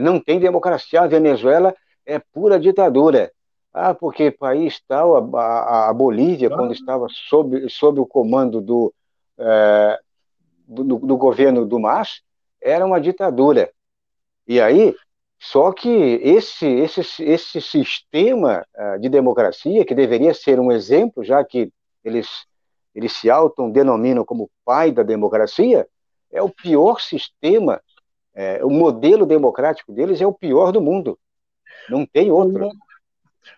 não tem democracia. A Venezuela é pura ditadura. Ah, porque país tal, a, a, a Bolívia, ah. quando estava sob, sob o comando do, é, do, do, governo do MAS, era uma ditadura. E aí, só que esse, esse, esse sistema uh, de democracia, que deveria ser um exemplo, já que eles, eles se autodenominam como pai da democracia, é o pior sistema, é, o modelo democrático deles é o pior do mundo. Não tem outro.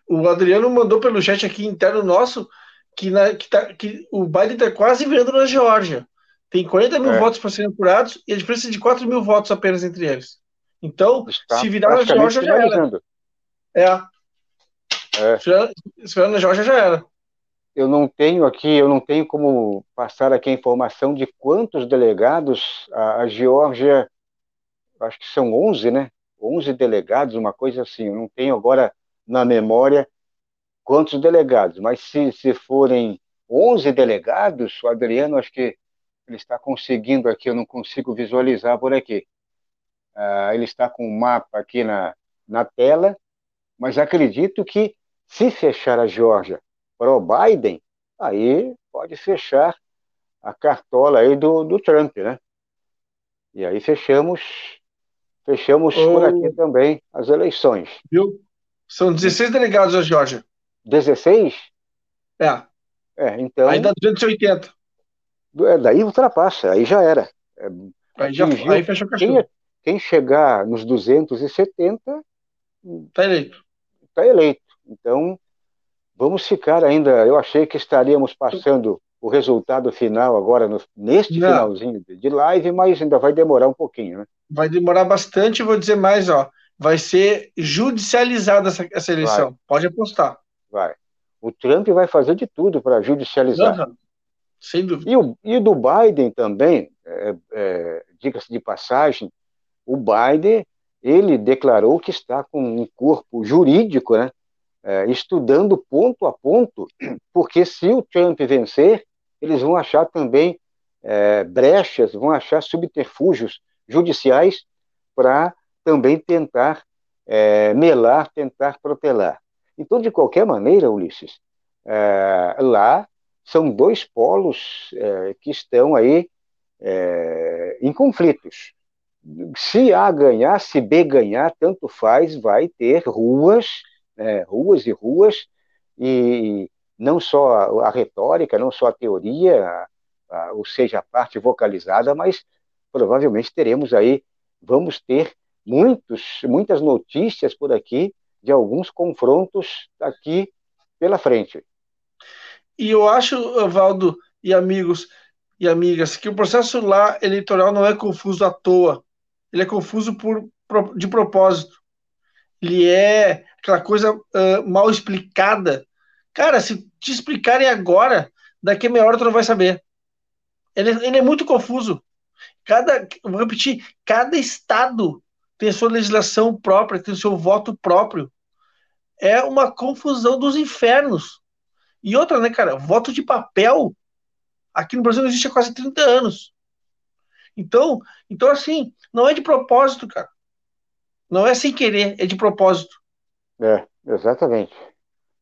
O Adriano mandou pelo chat aqui interno nosso que, na, que, tá, que o Biden está quase vendo na Geórgia. Tem 40 mil é. votos para serem apurados e a diferença é de 4 mil votos apenas entre eles. Então, Está se virar na Geórgia, já era. É. é. Se virar na Geórgia, já era. Eu não tenho aqui, eu não tenho como passar aqui a informação de quantos delegados a, a Geórgia, acho que são 11, né? 11 delegados, uma coisa assim. Eu não tenho agora na memória quantos delegados, mas se, se forem 11 delegados, o Adriano, acho que ele está conseguindo aqui, eu não consigo visualizar por aqui. Uh, ele está com o um mapa aqui na, na tela, mas acredito que se fechar a Geórgia para o Biden, aí pode fechar a cartola aí do, do Trump, né? E aí fechamos fechamos oh. por aqui também as eleições. Viu? São 16 delegados a Geórgia. 16? É. É, então. Aí dá 280. É, daí ultrapassa, aí já era. É, aí, já, aí fechou o cachorro. Quem, quem chegar nos 270 está eleito. Está eleito. Então, vamos ficar ainda. Eu achei que estaríamos passando o resultado final agora no, neste Não. finalzinho de live, mas ainda vai demorar um pouquinho, né? Vai demorar bastante, vou dizer mais, ó. Vai ser judicializada essa, essa eleição. Vai. Pode apostar. Vai. O Trump vai fazer de tudo para judicializar. Uhum. Sem dúvida. E, o, e do Biden também, é, é, diga-se de passagem, o Biden ele declarou que está com um corpo jurídico, né, é, estudando ponto a ponto, porque se o Trump vencer, eles vão achar também é, brechas, vão achar subterfúgios judiciais para também tentar é, melar, tentar protelar. Então, de qualquer maneira, Ulisses, é, lá são dois polos é, que estão aí é, em conflitos. Se A ganhar, se B ganhar, tanto faz, vai ter ruas, é, ruas e ruas, e não só a, retórica, não só a teoria, a, a, ou seja, a parte vocalizada, mas provavelmente teremos aí, vamos ter muitos, muitas notícias por aqui de alguns confrontos aqui pela frente. E eu acho, Valdo e amigos e amigas, que o processo lá eleitoral não é confuso à toa. Ele é confuso por, de propósito. Ele é aquela coisa uh, mal explicada. Cara, se te explicarem agora, daqui a meia hora tu não vai saber. Ele, ele é muito confuso. Cada, vou repetir, cada estado tem sua legislação própria, tem seu voto próprio. É uma confusão dos infernos. E outra, né, cara? Voto de papel aqui no Brasil não existe há quase 30 anos. Então, então assim, não é de propósito, cara. Não é sem querer, é de propósito. É, exatamente.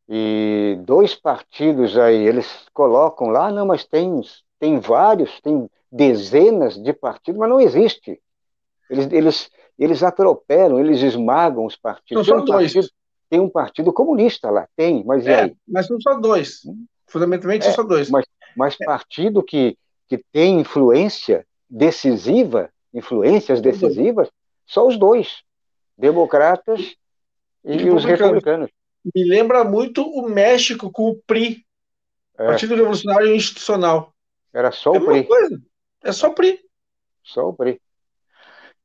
E dois partidos aí, eles colocam lá, não, mas tem, tem vários, tem dezenas de partidos, mas não existe. Eles, eles, eles atropelam, eles esmagam os partidos. Não são dois. Partido, tem um partido comunista lá, tem, mas é, Mas são só dois. Fundamentalmente é, são só dois. Mas, mas partido que, que tem influência decisiva, influências decisivas, só os dois, democratas e, e os republicanos. Me lembra muito o México com o PRI, é. Partido Revolucionário Institucional. Era só é o PRI. Coisa. É só o PRI. Só o PRI.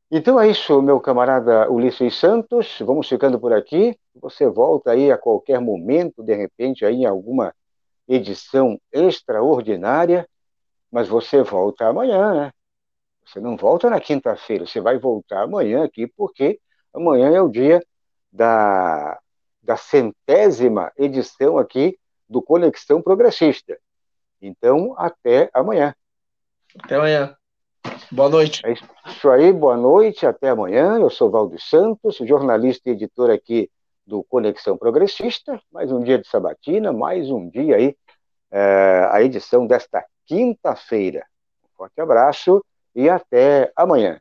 Então é isso, meu camarada Ulisses Santos. Vamos ficando por aqui. Você volta aí a qualquer momento, de repente, aí em alguma edição extraordinária, mas você volta amanhã, né? Você não volta na quinta-feira, você vai voltar amanhã aqui, porque amanhã é o dia da, da centésima edição aqui do Conexão Progressista. Então, até amanhã. Até amanhã. Boa noite. É isso aí, boa noite, até amanhã. Eu sou Valdo Santos, jornalista e editor aqui do Conexão Progressista. Mais um dia de sabatina, mais um dia aí, é, a edição desta quinta-feira. Um forte abraço e até amanhã.